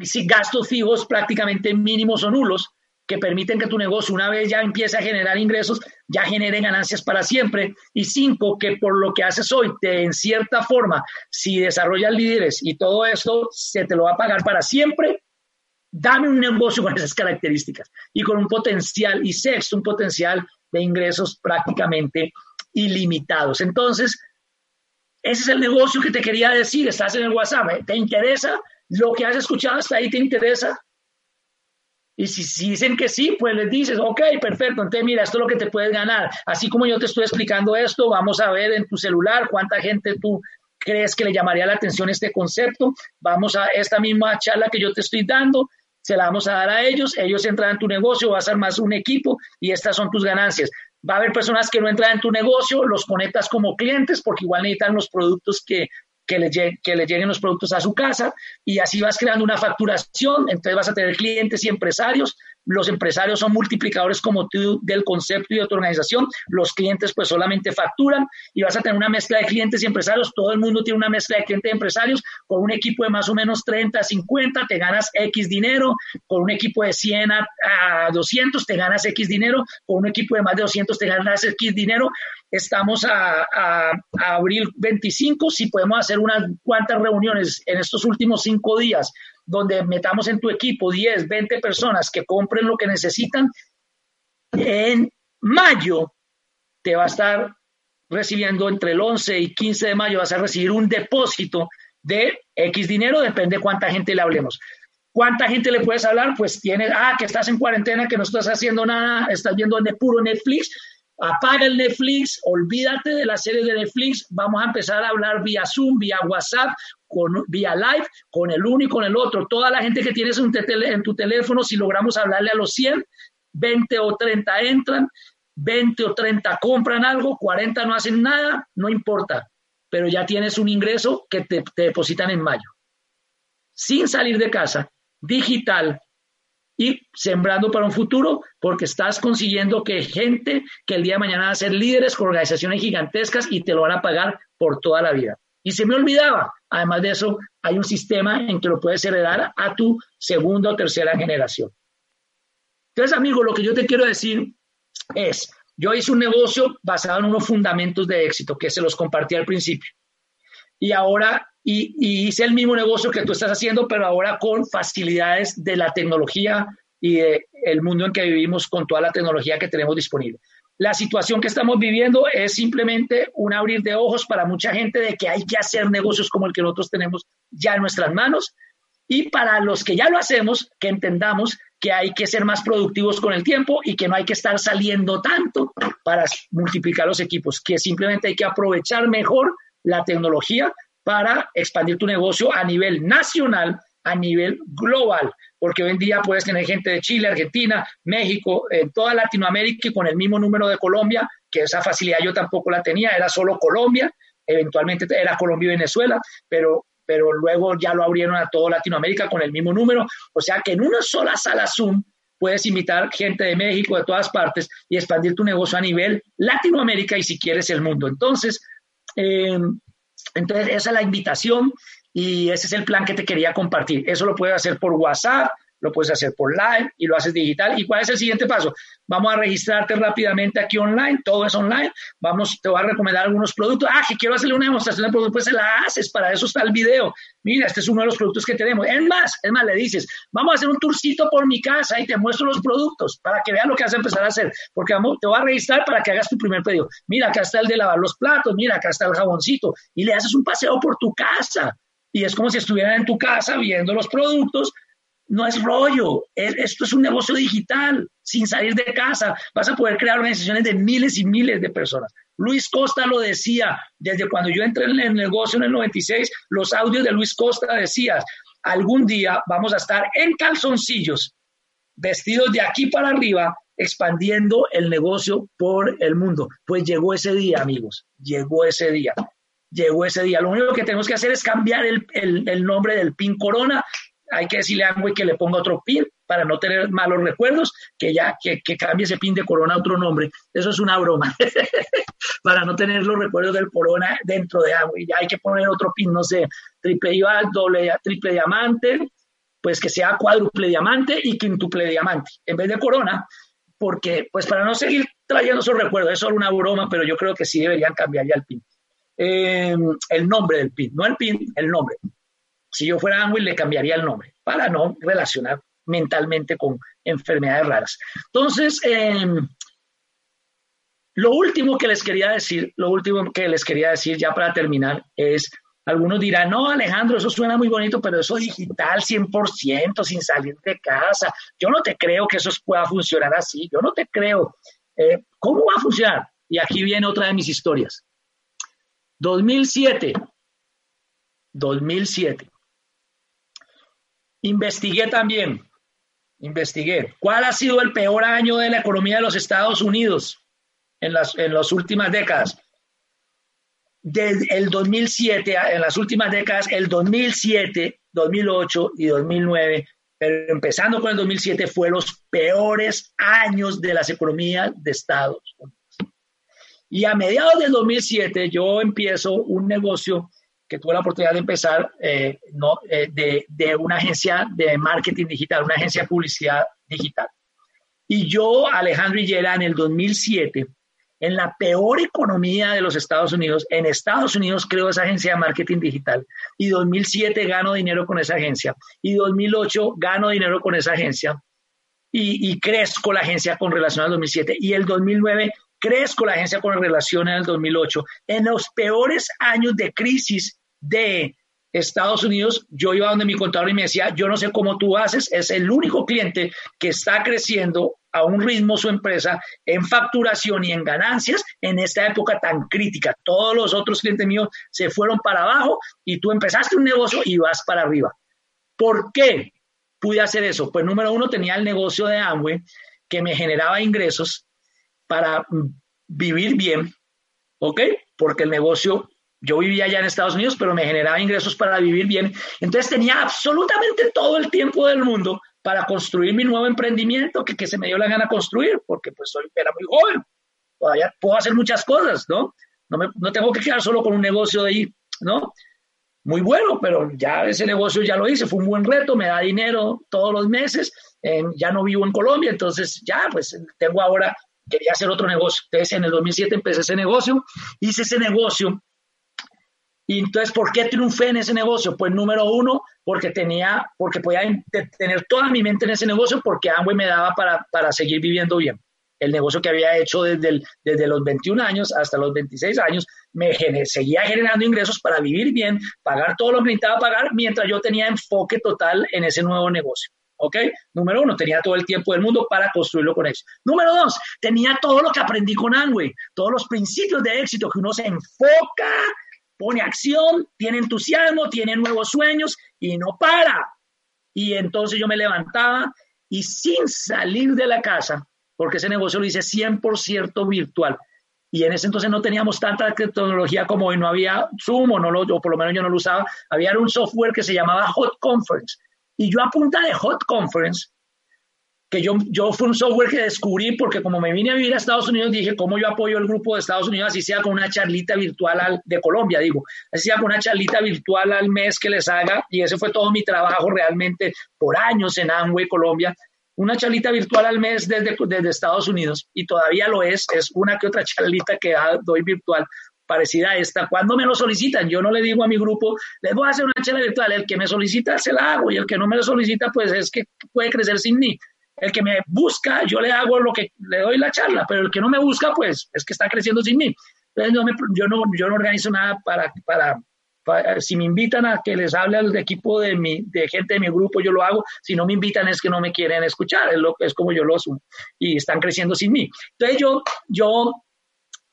si gastos fijos prácticamente mínimos o nulos que permiten que tu negocio, una vez ya empiece a generar ingresos, ya genere ganancias para siempre. Y cinco, que por lo que haces hoy, te, en cierta forma, si desarrollas líderes y todo esto, se te lo va a pagar para siempre. Dame un negocio con esas características y con un potencial, y sexto, un potencial de ingresos prácticamente ilimitados. Entonces, ese es el negocio que te quería decir. Estás en el WhatsApp. ¿Te interesa? lo que has escuchado hasta ahí te interesa. Y si, dicen que sí, pues les dices, ok, perfecto, entonces mira, esto es lo que te puedes ganar. Así como yo te estoy explicando esto, vamos a ver en tu celular cuánta gente tú crees que le llamaría la atención este concepto. Vamos a esta misma charla que yo te estoy dando, se la vamos a dar a ellos, ellos entran en tu negocio, vas a más un equipo y estas son tus ganancias. Va a haber personas que no entran en tu negocio, los conectas como clientes porque igual necesitan los productos que que le, que le lleguen los productos a su casa y así vas creando una facturación, entonces vas a tener clientes y empresarios. Los empresarios son multiplicadores como tú del concepto y de tu organización, los clientes pues solamente facturan y vas a tener una mezcla de clientes y empresarios, todo el mundo tiene una mezcla de clientes y empresarios, con un equipo de más o menos 30, 50 te ganas X dinero, con un equipo de 100 a, 200 te ganas X dinero, con un equipo de más de 200 te ganas X dinero, estamos a, abril 25, si podemos hacer unas cuantas reuniones en estos últimos cinco días donde metamos en tu equipo 10, 20 personas que compren lo que necesitan, en mayo te va a estar recibiendo entre el 11 y 15 de mayo, vas a recibir un depósito de X dinero, depende cuánta gente le hablemos. ¿Cuánta gente le puedes hablar? Pues tienes, ah, que estás en cuarentena, que no estás haciendo nada, estás viendo puro Netflix, apaga el Netflix, olvídate de la serie de Netflix, vamos a empezar a hablar vía Zoom, vía WhatsApp, vía live, con el uno y con el otro. Toda la gente que tienes en tu teléfono, si logramos hablarle a los 100, 20 o 30 entran, 20 o 30 compran algo, 40 no hacen nada, no importa, pero ya tienes un ingreso que te depositan en mayo. Sin salir de casa, digital, y sembrando para un futuro porque estás consiguiendo que gente que el día de mañana va a ser líderes con organizaciones gigantescas y te lo van a pagar por toda la vida. Y se me olvidaba, además de eso, hay un sistema en que lo puedes heredar a tu segunda o tercera generación. Entonces, amigo, lo que yo te quiero decir es, yo hice un negocio basado en unos fundamentos de éxito que se los compartí al principio. Y ahora y, hice el mismo negocio que tú estás haciendo, pero ahora con facilidades de la tecnología y del el mundo en que vivimos con toda la tecnología que tenemos disponible. La situación que estamos viviendo es simplemente un abrir de ojos para mucha gente de que hay que hacer negocios como el que nosotros tenemos ya en nuestras manos y para los que ya lo hacemos, que entendamos que hay que ser más productivos con el tiempo y que no hay que estar saliendo tanto para multiplicar los equipos, que simplemente hay que aprovechar mejor la tecnología para expandir tu negocio a nivel nacional, a nivel global, porque hoy en día puedes tener gente de Chile, Argentina, México, en toda Latinoamérica y con el mismo número de Colombia, que esa facilidad yo tampoco la tenía, era solo Colombia, eventualmente era Colombia y Venezuela, pero, pero luego ya lo abrieron a toda Latinoamérica con el mismo número, o sea que en una sola sala Zoom puedes invitar gente de México, de todas partes, y expandir tu negocio a nivel Latinoamérica y si quieres el mundo. Entonces, eh, entonces, esa es la invitación y ese es el plan que te quería compartir. Eso lo puedes hacer por WhatsApp, lo puedes hacer por live y lo haces digital. ¿Y cuál es el siguiente paso? Vamos a registrarte rápidamente aquí online, todo es online. Vamos, te voy a recomendar algunos productos. Ah, que quiero hacerle una demostración de producto, pues se la haces, para eso está el video. Mira, este es uno de los productos que tenemos. Es más, es más, le dices, vamos a hacer un tourcito por mi casa y te muestro los productos para que veas lo que vas a empezar a hacer. Porque te voy a registrar para que hagas tu primer pedido. Mira, acá está el de lavar los platos, mira, acá está el jaboncito. Y le haces un paseo por tu casa. Y es como si estuvieran en tu casa viendo los productos no es rollo, esto es un negocio digital, sin salir de casa. Vas a poder crear organizaciones de miles y miles de personas. Luis Costa lo decía, desde cuando yo entré en el negocio en el 96, los audios de Luis Costa decían, algún día vamos a estar en calzoncillos, vestidos de aquí para arriba, expandiendo el negocio por el mundo. Pues llegó ese día, amigos, llegó ese día. Llegó ese día. Lo único que tenemos que hacer es cambiar el, el nombre del PIN Corona hay que decirle a Amway que le ponga otro pin para no tener malos recuerdos, que ya que, cambie ese pin de Corona a otro nombre. Eso es una broma, para no tener los recuerdos del Corona dentro de Amway. Ya hay que poner otro pin, no sé, triple IVA, doble, triple diamante, pues que sea cuádruple diamante y quintuple diamante, en vez de Corona, porque pues para no seguir trayendo esos recuerdos, es solo una broma, pero yo creo que sí deberían cambiar ya el pin. Eh, el nombre del pin, no el pin, el nombre. Si yo fuera Amway, le cambiaría el nombre para no relacionar mentalmente con enfermedades raras. Entonces, em, lo último que les quería decir, lo último que les quería decir ya para terminar es, algunos dirán, no, Alejandro, eso suena muy bonito, pero eso digital 100%, sin salir de casa. Yo no te creo que eso pueda funcionar así, yo no te creo. Eh, ¿Cómo va a funcionar? Y aquí viene otra de mis historias. 2007, 2007. Investigué también, investigué, ¿cuál ha sido el peor año de la economía de los Estados Unidos en las, en las últimas décadas? Desde el 2007, en las últimas décadas, el 2007, 2008 y 2009, pero empezando con el 2007, fue los peores años de las economías de Estados Unidos. Y a mediados del 2007 yo empiezo un negocio que tuve la oportunidad de empezar eh, no, eh, de, una agencia de marketing digital, una agencia de publicidad digital. Y yo, Alejandro Hillera, en el 2007, en la peor economía de los Estados Unidos, en Estados Unidos creo esa agencia de marketing digital, y 2007 gano dinero con esa agencia, y 2008 gano dinero con esa agencia, y, y crezco la agencia con relación al 2007, y el 2009 crezco la agencia con relación al 2008. En los peores años de crisis de Estados Unidos, yo iba donde mi contador y me decía, yo no sé cómo tú haces, es el único cliente que está creciendo a un ritmo su empresa en facturación y en ganancias en esta época tan crítica. Todos los otros clientes míos se fueron para abajo y tú empezaste un negocio y vas para arriba. ¿Por qué pude hacer eso? Pues número uno, tenía el negocio de Amway que me generaba ingresos para vivir bien, ¿ok? Porque el negocio yo vivía allá en Estados Unidos, pero me generaba ingresos para vivir bien. Entonces tenía absolutamente todo el tiempo del mundo para construir mi nuevo emprendimiento que, que se me dio la gana construir, porque pues soy, era muy joven. Todavía puedo hacer muchas cosas, ¿no? No, me, no tengo que quedar solo con un negocio de ahí, ¿no? Muy bueno, pero ya ese negocio ya lo hice, fue un buen reto, me da dinero todos los meses, ya no vivo en Colombia, entonces ya pues tengo ahora, quería hacer otro negocio. Entonces en el 2007 empecé ese negocio, hice ese negocio y entonces, ¿por qué triunfé en ese negocio? Pues número uno, porque tenía, porque podía tener toda mi mente en ese negocio, porque Amway me daba para, para seguir viviendo bien. El negocio que había hecho desde, desde los 21 años hasta los 26 años, me seguía generando ingresos para vivir bien, pagar todo lo que necesitaba pagar, mientras yo tenía enfoque total en ese nuevo negocio. ¿Ok? Número uno, tenía todo el tiempo del mundo para construirlo con éxito. Número dos, tenía todo lo que aprendí con Amway, todos los principios de éxito que uno se enfoca pone acción, tiene entusiasmo, tiene nuevos sueños y no para. Y entonces yo me levantaba y sin salir de la casa, porque ese negocio lo hice 100% virtual. Y en ese entonces no teníamos tanta tecnología como hoy, no había Zoom o, no lo, o por lo menos yo no lo usaba. Había un software que se llamaba Hot Conference. Y yo a punta de Hot Conference que yo, yo fue un software que descubrí porque como me vine a vivir a Estados Unidos, dije, ¿cómo yo apoyo el grupo de Estados Unidos? Así sea con una charlita virtual de Colombia, digo, así sea con una charlita virtual al mes que les haga, y ese fue todo mi trabajo realmente por años en Amway Colombia, una charlita virtual al mes desde, desde Estados Unidos, y todavía lo es, es una que otra charlita que doy virtual, parecida a esta. Cuando me lo solicitan, yo no le digo a mi grupo, les voy a hacer una charla virtual, el que me solicita se la hago. Y el que no me lo solicita, pues es que puede crecer sin mí. El que me busca, yo le hago lo que le doy la charla, pero el que no me busca, pues es que está creciendo sin mí. Entonces yo, no, yo no organizo nada para, para, si me invitan a que les hable al equipo de, mi, de gente de mi grupo, yo lo hago. Si no me invitan es que no me quieren escuchar, es, lo, es como yo lo asumo. Y están creciendo sin mí. Entonces yo, yo,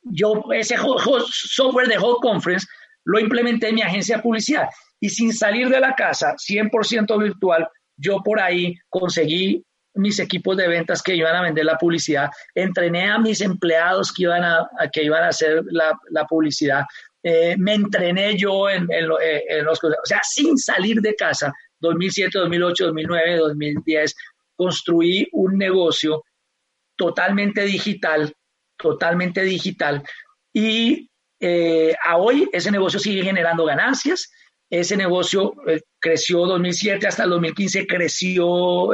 yo ese software de Hot Conference lo implementé en mi agencia de publicidad. Y sin salir de la casa, 100% virtual, yo por ahí conseguí mis equipos de ventas que iban a vender la publicidad, entrené a mis empleados que iban a, que iban a hacer la, publicidad, eh, me entrené yo en, eh, en, los... O sea, sin salir de casa, 2007, 2008, 2009, 2010, construí un negocio totalmente digital, totalmente digital, y eh, a hoy ese negocio sigue generando ganancias, ese negocio creció 2007 hasta el 2015, creció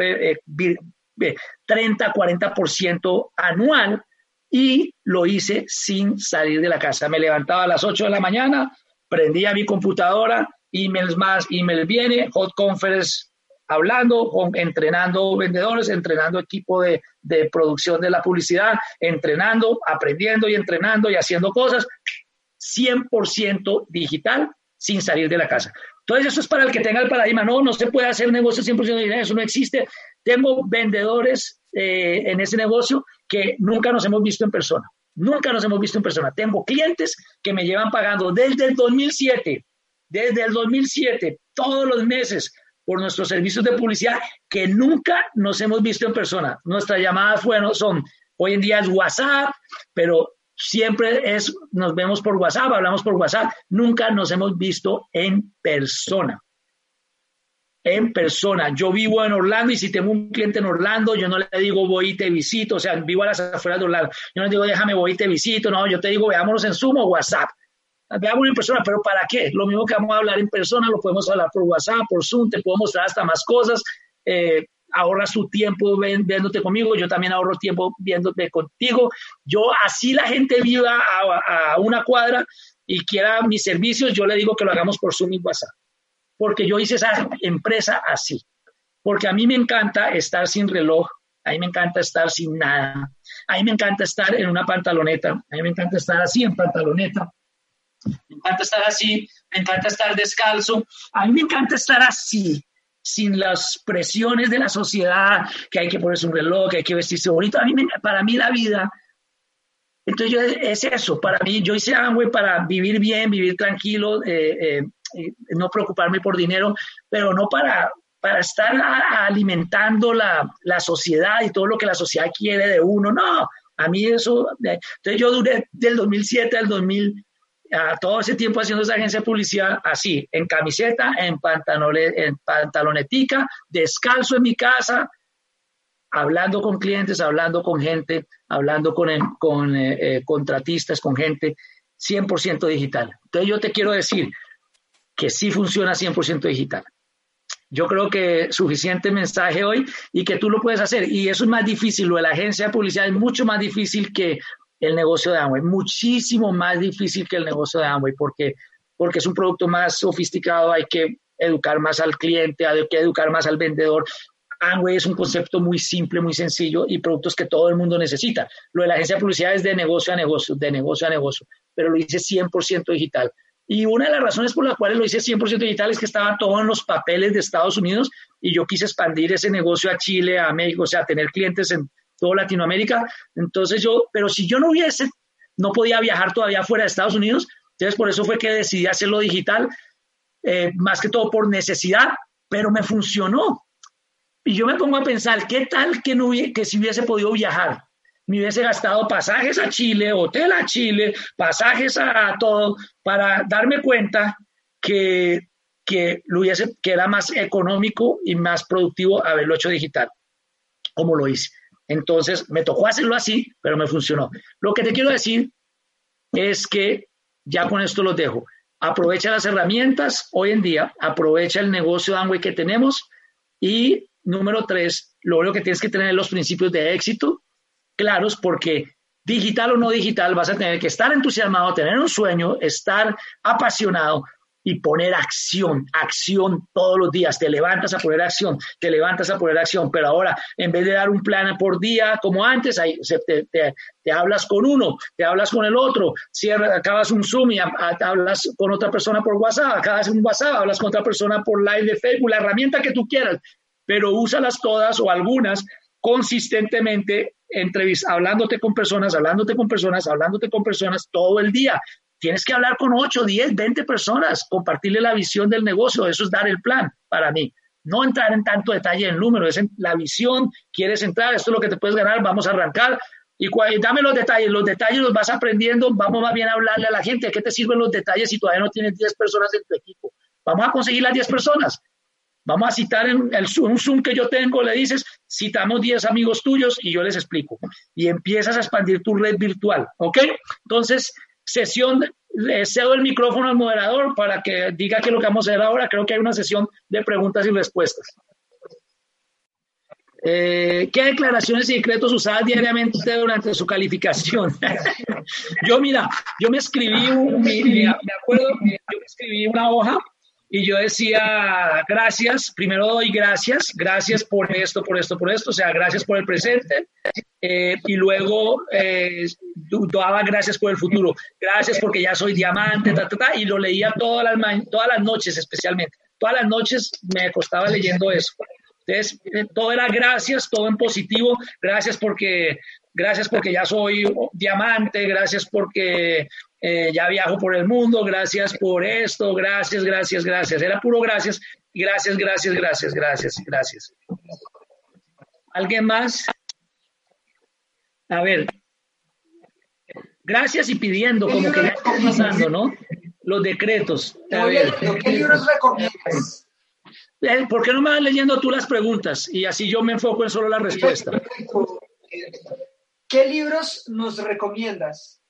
30, 40% anual y lo hice sin salir de la casa. Me levantaba a las 8 de la mañana, prendía mi computadora, emails más, emails viene, hot conference hablando, entrenando vendedores, entrenando equipo de, de producción de la publicidad, entrenando, aprendiendo y entrenando y haciendo cosas 100% digital sin salir de la casa. Entonces, eso es para el que tenga el paradigma. No, no se puede hacer negocio 100% digital, eso no existe. Tengo vendedores eh, en ese negocio que nunca nos hemos visto en persona. Nunca nos hemos visto en persona. Tengo clientes que me llevan pagando desde el 2007, desde el 2007, todos los meses por nuestros servicios de publicidad que nunca nos hemos visto en persona. Nuestras llamadas fueron, son, hoy en día es WhatsApp, pero siempre es, nos vemos por WhatsApp, hablamos por WhatsApp, nunca nos hemos visto en persona en persona. Yo vivo en Orlando y si tengo un cliente en Orlando, yo no le digo voy y te visito, o sea, vivo a las afueras de Orlando. Yo no le digo déjame voy y te visito, no, yo te digo veámonos en Zoom o WhatsApp. Veámonos en persona, pero ¿para qué? Lo mismo que vamos a hablar en persona, lo podemos hablar por WhatsApp, por Zoom, te puedo mostrar hasta más cosas. Eh, ahorras tu tiempo viéndote conmigo, yo también ahorro tiempo viéndote contigo. Yo, así la gente viva a, a una cuadra y quiera mis servicios, yo le digo que lo hagamos por Zoom y WhatsApp porque yo hice esa empresa así. Porque a mí me encanta estar sin reloj, a mí me encanta estar sin nada, a mí me encanta estar en una pantaloneta, a mí me encanta estar así en pantaloneta, me encanta estar así, me encanta estar descalzo, a mí me encanta estar así, sin las presiones de la sociedad, que hay que ponerse un reloj, que hay que vestirse bonito. A mí, para mí la vida, entonces yo, es eso, para mí, yo hice Amway para vivir bien, vivir tranquilo, eh, eh, no preocuparme por dinero, pero no para, para estar alimentando la, la, sociedad y todo lo que la sociedad quiere de uno. No, a mí eso, entonces yo duré del 2007 al 2000, a todo ese tiempo haciendo esa agencia de publicidad así, en camiseta, en, en pantalonetica, descalzo en mi casa, hablando con clientes, hablando con gente, hablando con, con eh, eh, contratistas, con gente 100% digital. Entonces yo te quiero decir, que sí funciona 100% digital. Yo creo que suficiente mensaje hoy y que tú lo puedes hacer. Y eso es más difícil, lo de la agencia de publicidad es mucho más difícil que el negocio de Amway, muchísimo más difícil que el negocio de Amway, porque, porque es un producto más sofisticado, hay que educar más al cliente, hay que educar más al vendedor. Amway es un concepto muy simple, muy sencillo y productos que todo el mundo necesita. Lo de la agencia de publicidad es de negocio a negocio, de negocio a negocio, pero lo hice 100% digital. Y una de las razones por las cuales lo hice 100% digital es que estaba todo en los papeles de Estados Unidos y yo quise expandir ese negocio a Chile, a México, o sea, tener clientes en Latinoamérica. Entonces yo, pero si yo no hubiese, no podía viajar todavía fuera de Estados Unidos, entonces por eso fue que decidí hacerlo digital, eh, más que todo por necesidad, pero me funcionó. Y yo me pongo a pensar, ¿qué tal que, no que si hubiese podido viajar? me hubiese gastado pasajes a Chile, hotel a Chile, pasajes a, todo, para darme cuenta que, que, lo hubiese, que era más económico y más productivo haberlo hecho digital. como lo hice. Entonces, me tocó hacerlo así, pero me funcionó. Lo que te quiero decir es que ya con esto los dejo. Aprovecha las herramientas hoy en día, aprovecha el negocio de Amway que tenemos y número tres, lo único que tienes que tener los principios de éxito claros porque digital o no digital vas a tener que estar entusiasmado, tener un sueño, estar apasionado, y poner acción, acción todos los días. Te levantas a poner acción, te levantas a poner acción, pero ahora en vez de dar un plan por día como antes, ahí te, hablas con uno, te hablas con el otro, cierras, acabas un Zoom y hablas con otra persona por WhatsApp, acabas un WhatsApp, hablas con otra persona por live de Facebook, la herramienta que tú quieras, pero úsalas todas o algunas consistentemente hablándote con personas, hablándote con personas, hablándote con personas todo el día. Tienes que hablar con 8, 10, 20 personas, compartirle la visión del negocio, eso es dar el plan para mí. No entrar en tanto detalle en número, es en la visión, quieres entrar, esto es lo que te puedes ganar, vamos a arrancar. Y, dame los detalles, los detalles los vas aprendiendo, vamos más bien a hablarle a la gente, ¿qué te sirven los detalles si todavía no tienes 10 personas en tu equipo? Vamos a conseguir las 10 personas. Vamos a citar en el, un Zoom que yo tengo, le dices, citamos 10 amigos tuyos y yo les explico. Y empiezas a expandir tu red virtual, ¿ok? Entonces, sesión, le cedo el micrófono al moderador para que diga qué es lo que vamos a hacer ahora. Creo que hay una sesión de preguntas y respuestas. Eh, ¿Qué declaraciones y decretos usadas diariamente durante su calificación? yo, mira, yo me escribí, un, me acuerdo, yo me escribí una hoja y yo decía, gracias, primero doy gracias, gracias por esto, por esto, por esto, o sea, gracias por el presente, eh, y luego eh, daba gracias por el futuro, gracias porque ya soy diamante, ta, ta, ta, y lo leía todas las, todas las noches especialmente, todas las noches me costaba leyendo eso. Entonces, eh, todo era gracias, todo en positivo, gracias porque, gracias porque ya soy diamante, gracias porque eh, ya viajo por el mundo, gracias por esto, gracias, gracias, gracias. Era puro gracias, gracias, gracias, gracias, gracias, gracias. ¿Alguien más? A ver, gracias y pidiendo, como que ya está pasando, ¿no? Los decretos. A ver. ¿Qué libros recomiendas? Eh, ¿Por qué no me vas leyendo tú las preguntas? Y así yo me enfoco en solo la respuesta. ¿Qué libros nos recomiendas?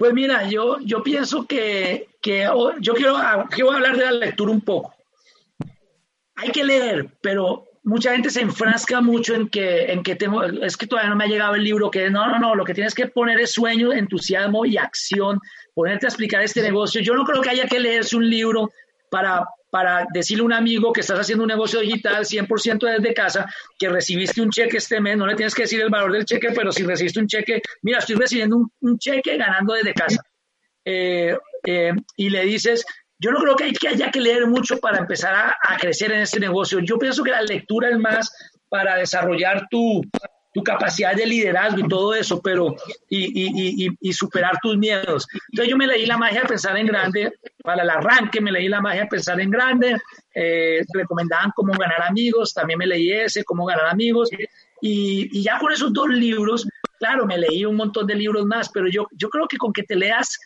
Pues mira, yo, yo pienso que, oh, yo quiero, ah, quiero hablar de la lectura un poco. Hay que leer, pero mucha gente se enfrasca mucho en que, en que tengo, es que todavía no me ha llegado el libro, que no, no, no, lo que tienes que poner es sueño, entusiasmo y acción, ponerte a explicar este negocio. Yo no creo que haya que leerse un libro para, para decirle a un amigo que estás haciendo un negocio digital 100% desde casa, que recibiste un cheque este mes, no le tienes que decir el valor del cheque, pero si recibiste un cheque, mira, estoy recibiendo un, cheque ganando desde casa. Eh, eh, y le dices, yo no creo que, hay, que haya que leer mucho para empezar a, a, crecer en este negocio. Yo pienso que la lectura es más para desarrollar tu, tu capacidad de liderazgo y todo eso, pero y, y, y, superar tus miedos. Entonces yo me leí La magia de pensar en grande, para el arranque me leí La magia de pensar en grande, eh, recomendaban cómo ganar amigos, también me leí ese, cómo ganar amigos, y, ya con esos dos libros, claro, me leí un montón de libros más, pero yo, yo creo que con que te leas,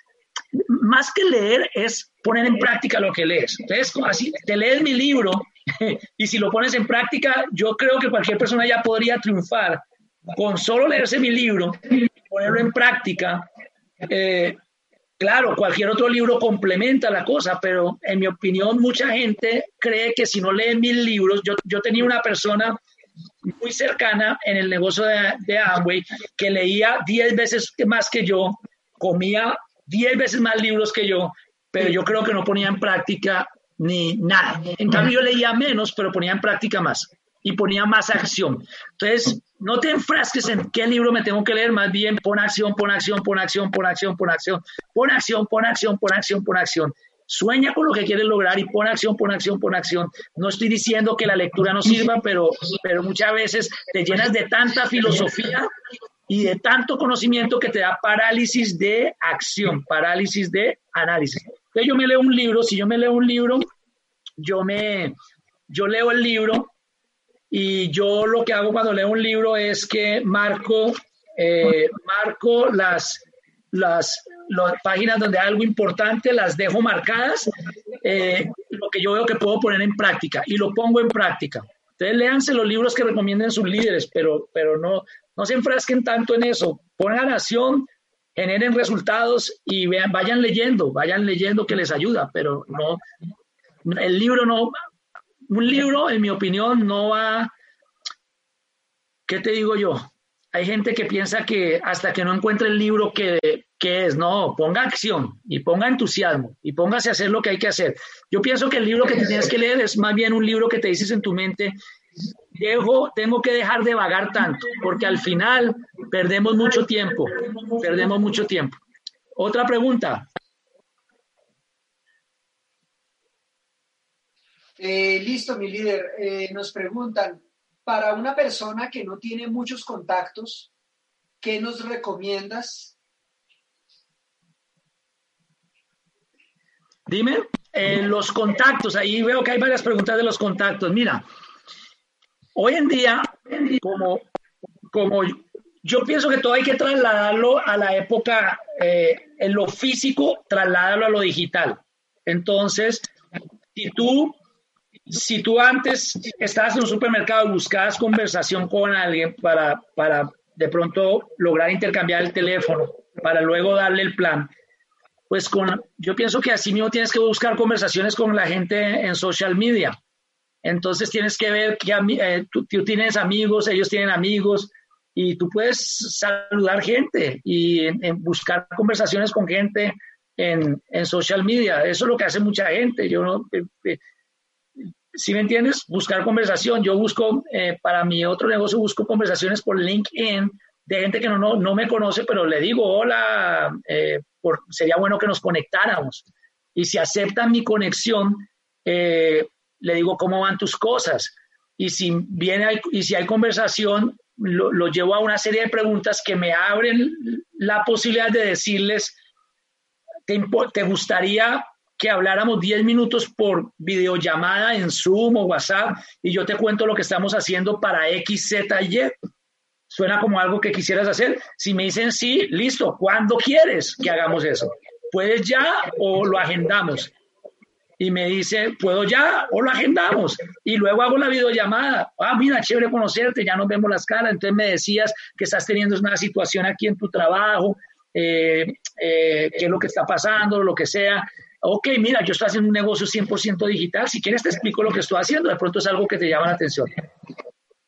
más que leer es poner en práctica lo que lees. Entonces, así, te lees mi libro y si lo pones en práctica, yo creo que cualquier persona ya podría triunfar con solo leerse mi libro ponerlo en práctica, eh, claro, cualquier otro libro complementa la cosa, pero en mi opinión mucha gente cree que si no lee mil libros, yo, yo tenía una persona muy cercana en el negocio de, de Amway que leía diez veces más que yo, comía diez veces más libros que yo, pero yo creo que no ponía en práctica ni nada. En cambio, yo leía menos, pero ponía en práctica más y ponía más acción. Entonces, no te enfrasques en qué libro me tengo que leer, más bien pon acción, pon acción, pon acción, pon acción, pon acción, pon acción, pon acción, pon acción, pon acción. Sueña con lo que quieres lograr y pon acción, pon acción, pon acción. No estoy diciendo que la lectura no sirva, pero, pero muchas veces te llenas de tanta filosofía y de tanto conocimiento que te da parálisis de acción, parálisis de análisis. Entonces yo me leo un libro, si yo me leo un libro, yo me, yo leo el libro y yo lo que hago cuando leo un libro es que marco, eh, marco las, las, páginas donde hay algo importante, las dejo marcadas, eh, lo que yo veo que puedo poner en práctica y lo pongo en práctica. Entonces léanse los libros que recomienden sus líderes, pero, pero no, no se enfrasquen tanto en eso. Pongan acción, generen resultados y vean, vayan leyendo, vayan leyendo que les ayuda, pero no, el libro no, un libro, en mi opinión, no va, ¿qué te digo yo? Hay gente que piensa que hasta que no encuentre el libro que, es, no, ponga acción y ponga entusiasmo y póngase a hacer lo que hay que hacer. Yo pienso que el libro que tienes que leer es más bien un libro que te dices en tu mente, dejo, tengo que dejar de vagar tanto, porque al final perdemos mucho tiempo, perdemos mucho tiempo. Otra pregunta. Eh, listo, mi líder. Eh, nos preguntan, para una persona que no tiene muchos contactos, ¿qué nos recomiendas? Dime, eh, los contactos, ahí veo que hay varias preguntas de los contactos. Mira, hoy en día, como, como yo pienso que todo hay que trasladarlo a la época, en lo físico, trasladarlo a lo digital. Entonces, si tú si tú antes estabas en un supermercado y buscabas conversación con alguien para, para de pronto lograr intercambiar el teléfono, para luego darle el plan, pues con, yo pienso que así mismo tienes que buscar conversaciones con la gente en social media. Entonces tienes que ver que eh, tú, tienes amigos, ellos tienen amigos, y tú puedes saludar gente y buscar conversaciones con gente en, en, social media. Eso es lo que hace mucha gente. Yo no, eh, eh, si me entiendes, buscar conversación. Yo busco, eh, para mi otro negocio, busco conversaciones por LinkedIn de gente que no, no, me conoce, pero le digo, hola, eh, sería bueno que nos conectáramos. Y si aceptan mi conexión, eh, le digo, ¿cómo van tus cosas? Y si, viene, y si hay conversación, lo, lo llevo a una serie de preguntas que me abren la posibilidad de decirles, ¿te, te gustaría que habláramos 10 minutos por videollamada en Zoom o WhatsApp y yo te cuento lo que estamos haciendo para X, Z y Y. Suena como algo que quisieras hacer. Si me dicen sí, listo, ¿cuándo quieres que hagamos eso? ¿Puedes ya o lo agendamos? Y me dice, ¿puedo ya o lo agendamos? Y luego hago la videollamada. Ah, mira, chévere conocerte, ya nos vemos las caras. Entonces me decías que estás teniendo una situación aquí en tu trabajo, eh, eh, qué es lo que está pasando, lo que sea ok, mira, yo estoy haciendo un negocio 100% digital, si quieres te explico lo que estoy haciendo, de pronto es algo que te llama la atención.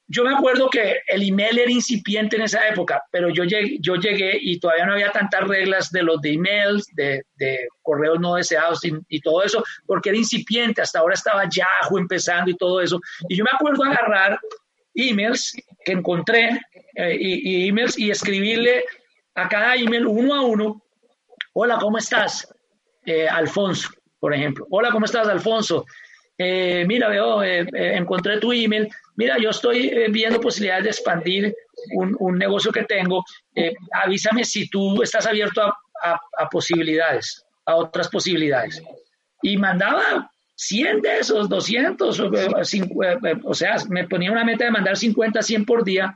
Yo me acuerdo que el email era incipiente en esa época, pero yo llegué, y todavía no había tantas reglas de los de emails, de, correos no deseados y, todo eso, porque era incipiente, hasta ahora estaba Yahoo empezando y todo eso. Y yo me acuerdo agarrar emails que encontré eh, y, y emails y escribirle a cada email uno a uno, hola, ¿cómo estás? Eh, Alfonso, por ejemplo. Hola, ¿cómo estás, Alfonso? Eh, mira, veo, eh, encontré tu email. Mira, yo estoy viendo posibilidades de expandir un, negocio que tengo. avísame si tú estás abierto a, posibilidades, a otras posibilidades. Y mandaba 100 de esos, 200, o, sea, me ponía una meta de mandar 50, 100 por día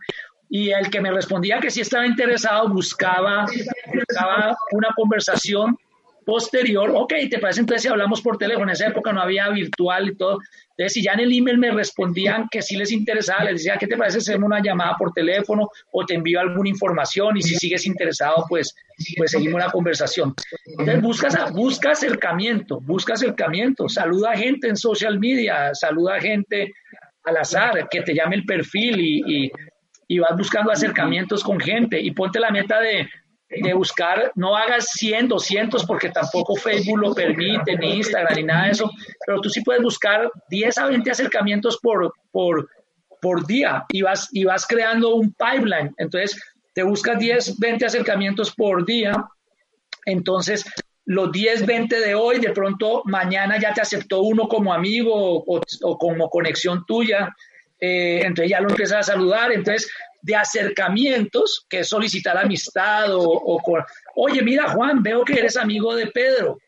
y el que me respondía que sí estaba interesado buscaba, buscaba una conversación posterior, ok, ¿te parece entonces si hablamos por teléfono? En esa época no había virtual y todo. Entonces, si ya en el email me respondían que sí les interesaba, les decía, ¿qué te parece hacemos una llamada por teléfono o te envío alguna información? Y si sigues interesado, pues, pues seguimos la conversación. Entonces, buscas, busca acercamiento, busca acercamiento, saluda a gente en social media, saluda a gente al azar, que te llame el perfil y, y, y vas buscando acercamientos con gente y ponte la meta de de buscar, no hagas 100, 200 porque tampoco Facebook lo permite, ni Instagram, ni nada de eso, pero tú sí puedes buscar 10 a 20 acercamientos por, por, por día y vas, y vas creando un pipeline. Entonces, te buscas 10, 20 acercamientos por día, entonces los 10, 20 de hoy, de pronto mañana ya te aceptó uno como amigo o, como conexión tuya, eh, entonces ya lo empiezas a saludar, entonces de acercamientos, que es solicitar amistad o, oye, mira Juan, veo que eres amigo de Pedro.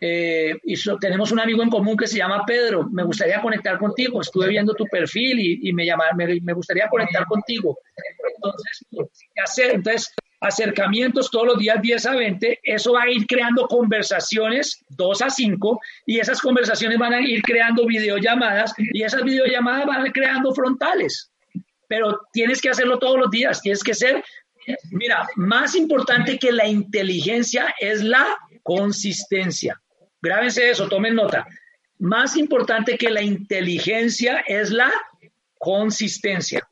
Eh, y tenemos un amigo en común que se llama Pedro, me gustaría conectar contigo, estuve viendo tu perfil y, me, llama, me, gustaría conectar contigo. Entonces, hacer? Entonces, acercamientos todos los días 10 a 20, eso va a ir creando conversaciones 2 a 5 y esas conversaciones van a ir creando videollamadas y esas videollamadas van a ir creando frontales. Pero tienes que hacerlo todos los días, tienes que ser, mira, más importante que la inteligencia es la consistencia. Grábense eso, tomen nota. Más importante que la inteligencia es la consistencia.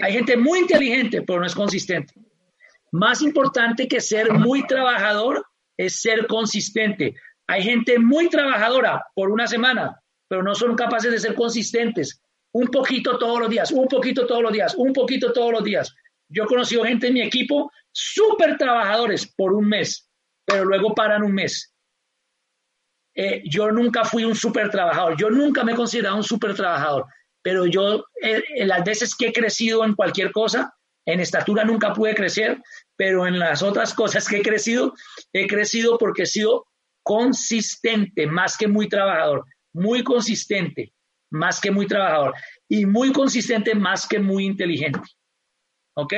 Hay gente muy inteligente, pero no es consistente. Más importante que ser muy trabajador es ser consistente. Hay gente muy trabajadora por una semana, pero no son capaces de ser consistentes. Un poquito todos los días, un poquito todos los días, un poquito todos los días. Yo he conocido gente en mi equipo súper trabajadores por un mes, pero luego paran un mes. Eh, yo nunca fui un súper trabajador, yo nunca me he considerado un súper trabajador pero yo eh, en las veces que he crecido en cualquier cosa, en estatura nunca pude crecer, pero en las otras cosas que he crecido, he crecido porque he sido consistente, más que muy trabajador, muy consistente, más que muy trabajador, y muy consistente, más que muy inteligente. ¿Ok?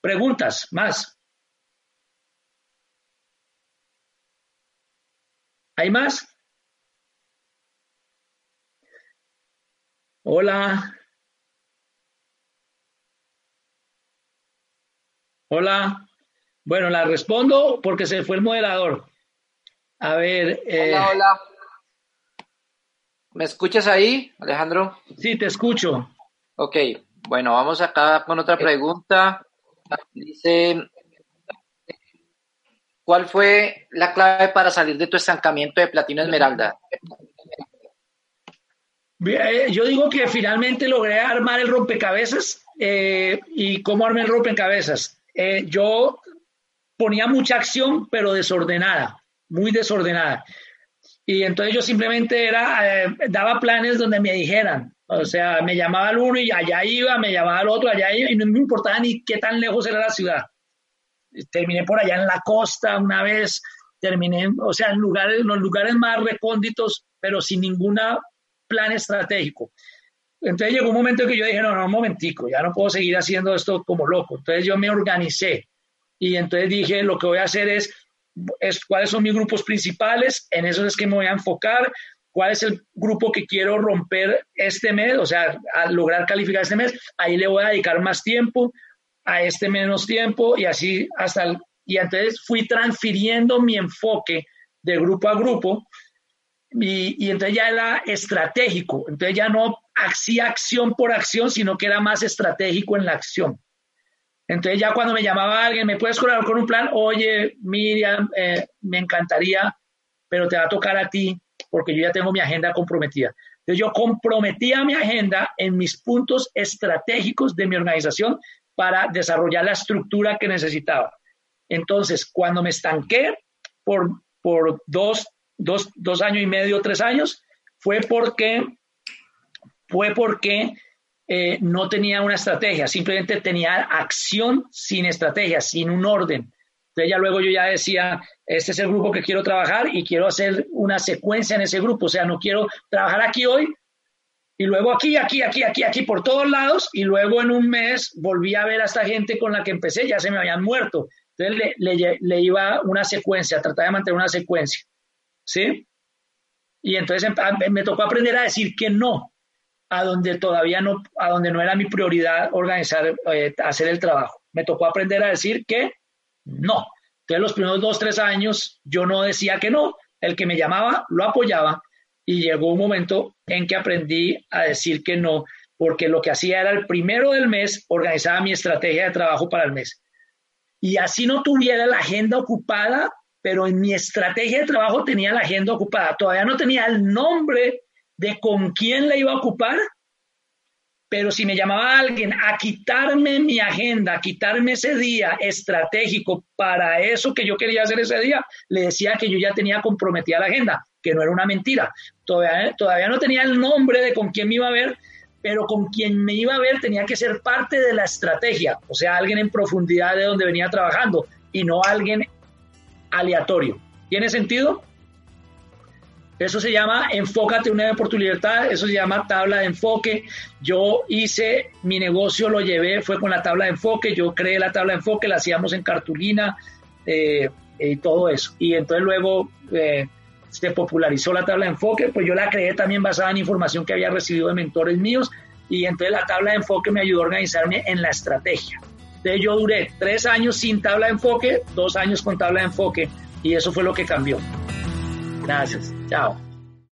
Preguntas, más. ¿Hay más? Hola. Hola. Bueno, la respondo porque se fue el moderador. A ver. Eh, hola, hola. ¿Me escuchas ahí, Alejandro? Sí, te escucho. Ok, bueno, vamos acá con otra pregunta. Dice, ¿cuál fue la clave para salir de tu estancamiento de platino esmeralda? Eh, yo digo que finalmente logré armar el rompecabezas eh, y cómo armé el rompecabezas. Eh, yo ponía mucha acción, pero desordenada, muy desordenada. Y entonces yo simplemente era, daba planes donde me dijeran, o sea, me llamaba el uno y allá iba, me llamaba el otro, allá iba, y no me importaba ni qué tan lejos era la ciudad. Terminé por allá en la costa una vez, terminé, o sea, en lugares, los lugares más recónditos, pero sin ninguna plan estratégico. Entonces llegó un momento que yo dije, no, no, un momentico, ya no puedo seguir haciendo esto como loco. Entonces yo me organicé y entonces dije, lo que voy a hacer es, es cuáles son mis grupos principales, en eso es que me voy a enfocar, cuál es el grupo que quiero romper este mes, o sea, a lograr calificar este mes, ahí le voy a dedicar más tiempo, a este menos tiempo y así hasta el, y entonces fui transfiriendo mi enfoque de grupo a grupo y, entonces ya era estratégico, entonces ya no hacía acción por acción, sino que era más estratégico en la acción. Entonces ya cuando me llamaba alguien, ¿me puedes colaborar con un plan? Oye, Miriam, eh, me encantaría, pero te va a tocar a ti porque yo ya tengo mi agenda comprometida. Entonces yo comprometía mi agenda en mis puntos estratégicos de mi organización para desarrollar la estructura que necesitaba. Entonces, cuando me estanqué por, por dos, dos, dos años y medio, tres años, fue porque, fue porque eh, no tenía una estrategia, simplemente tenía acción sin estrategia, sin un orden. Entonces ya luego yo ya decía, este es el grupo que quiero trabajar y quiero hacer una secuencia en ese grupo, o sea, no quiero trabajar aquí hoy y luego aquí, aquí, aquí, aquí, aquí, por todos lados y luego en un mes volví a ver a esta gente con la que empecé, ya se me habían muerto. Entonces le, le, le iba una secuencia, trataba de mantener una secuencia. ¿sí? Y entonces em, me tocó aprender a decir que no, a donde todavía no, a donde no era mi prioridad organizar, eh, hacer el trabajo. Me tocó aprender a decir que no. Entonces los primeros dos, tres años yo no decía que no, el que me llamaba lo apoyaba y llegó un momento en que aprendí a decir que no, porque lo que hacía era el primero del mes, organizaba mi estrategia de trabajo para el mes. Y así no tuviera la agenda ocupada, pero en mi estrategia de trabajo tenía la agenda ocupada. Todavía no tenía el nombre de con quién la iba a ocupar, pero si me llamaba alguien a quitarme mi agenda, a quitarme ese día estratégico para eso que yo quería hacer ese día, le decía que yo ya tenía comprometida la agenda, que no era una mentira. Todavía, todavía no tenía el nombre de con quién me iba a ver, pero con quien me iba a ver tenía que ser parte de la estrategia, o sea, alguien en profundidad de donde venía trabajando y no alguien aleatorio. ¿Tiene sentido? Eso se llama Enfócate una vez por tu libertad, eso se llama tabla de enfoque. Yo hice, mi negocio lo llevé, fue con la tabla de enfoque, yo creé la tabla de enfoque, la hacíamos en cartulina eh, y todo eso. Y entonces luego eh, se popularizó la tabla de enfoque, pues yo la creé también basada en información que había recibido de mentores míos y entonces la tabla de enfoque me ayudó a organizarme en la estrategia. Entonces yo duré tres años sin tabla de enfoque, dos años con tabla de enfoque y eso fue lo que cambió. Gracias. Chao.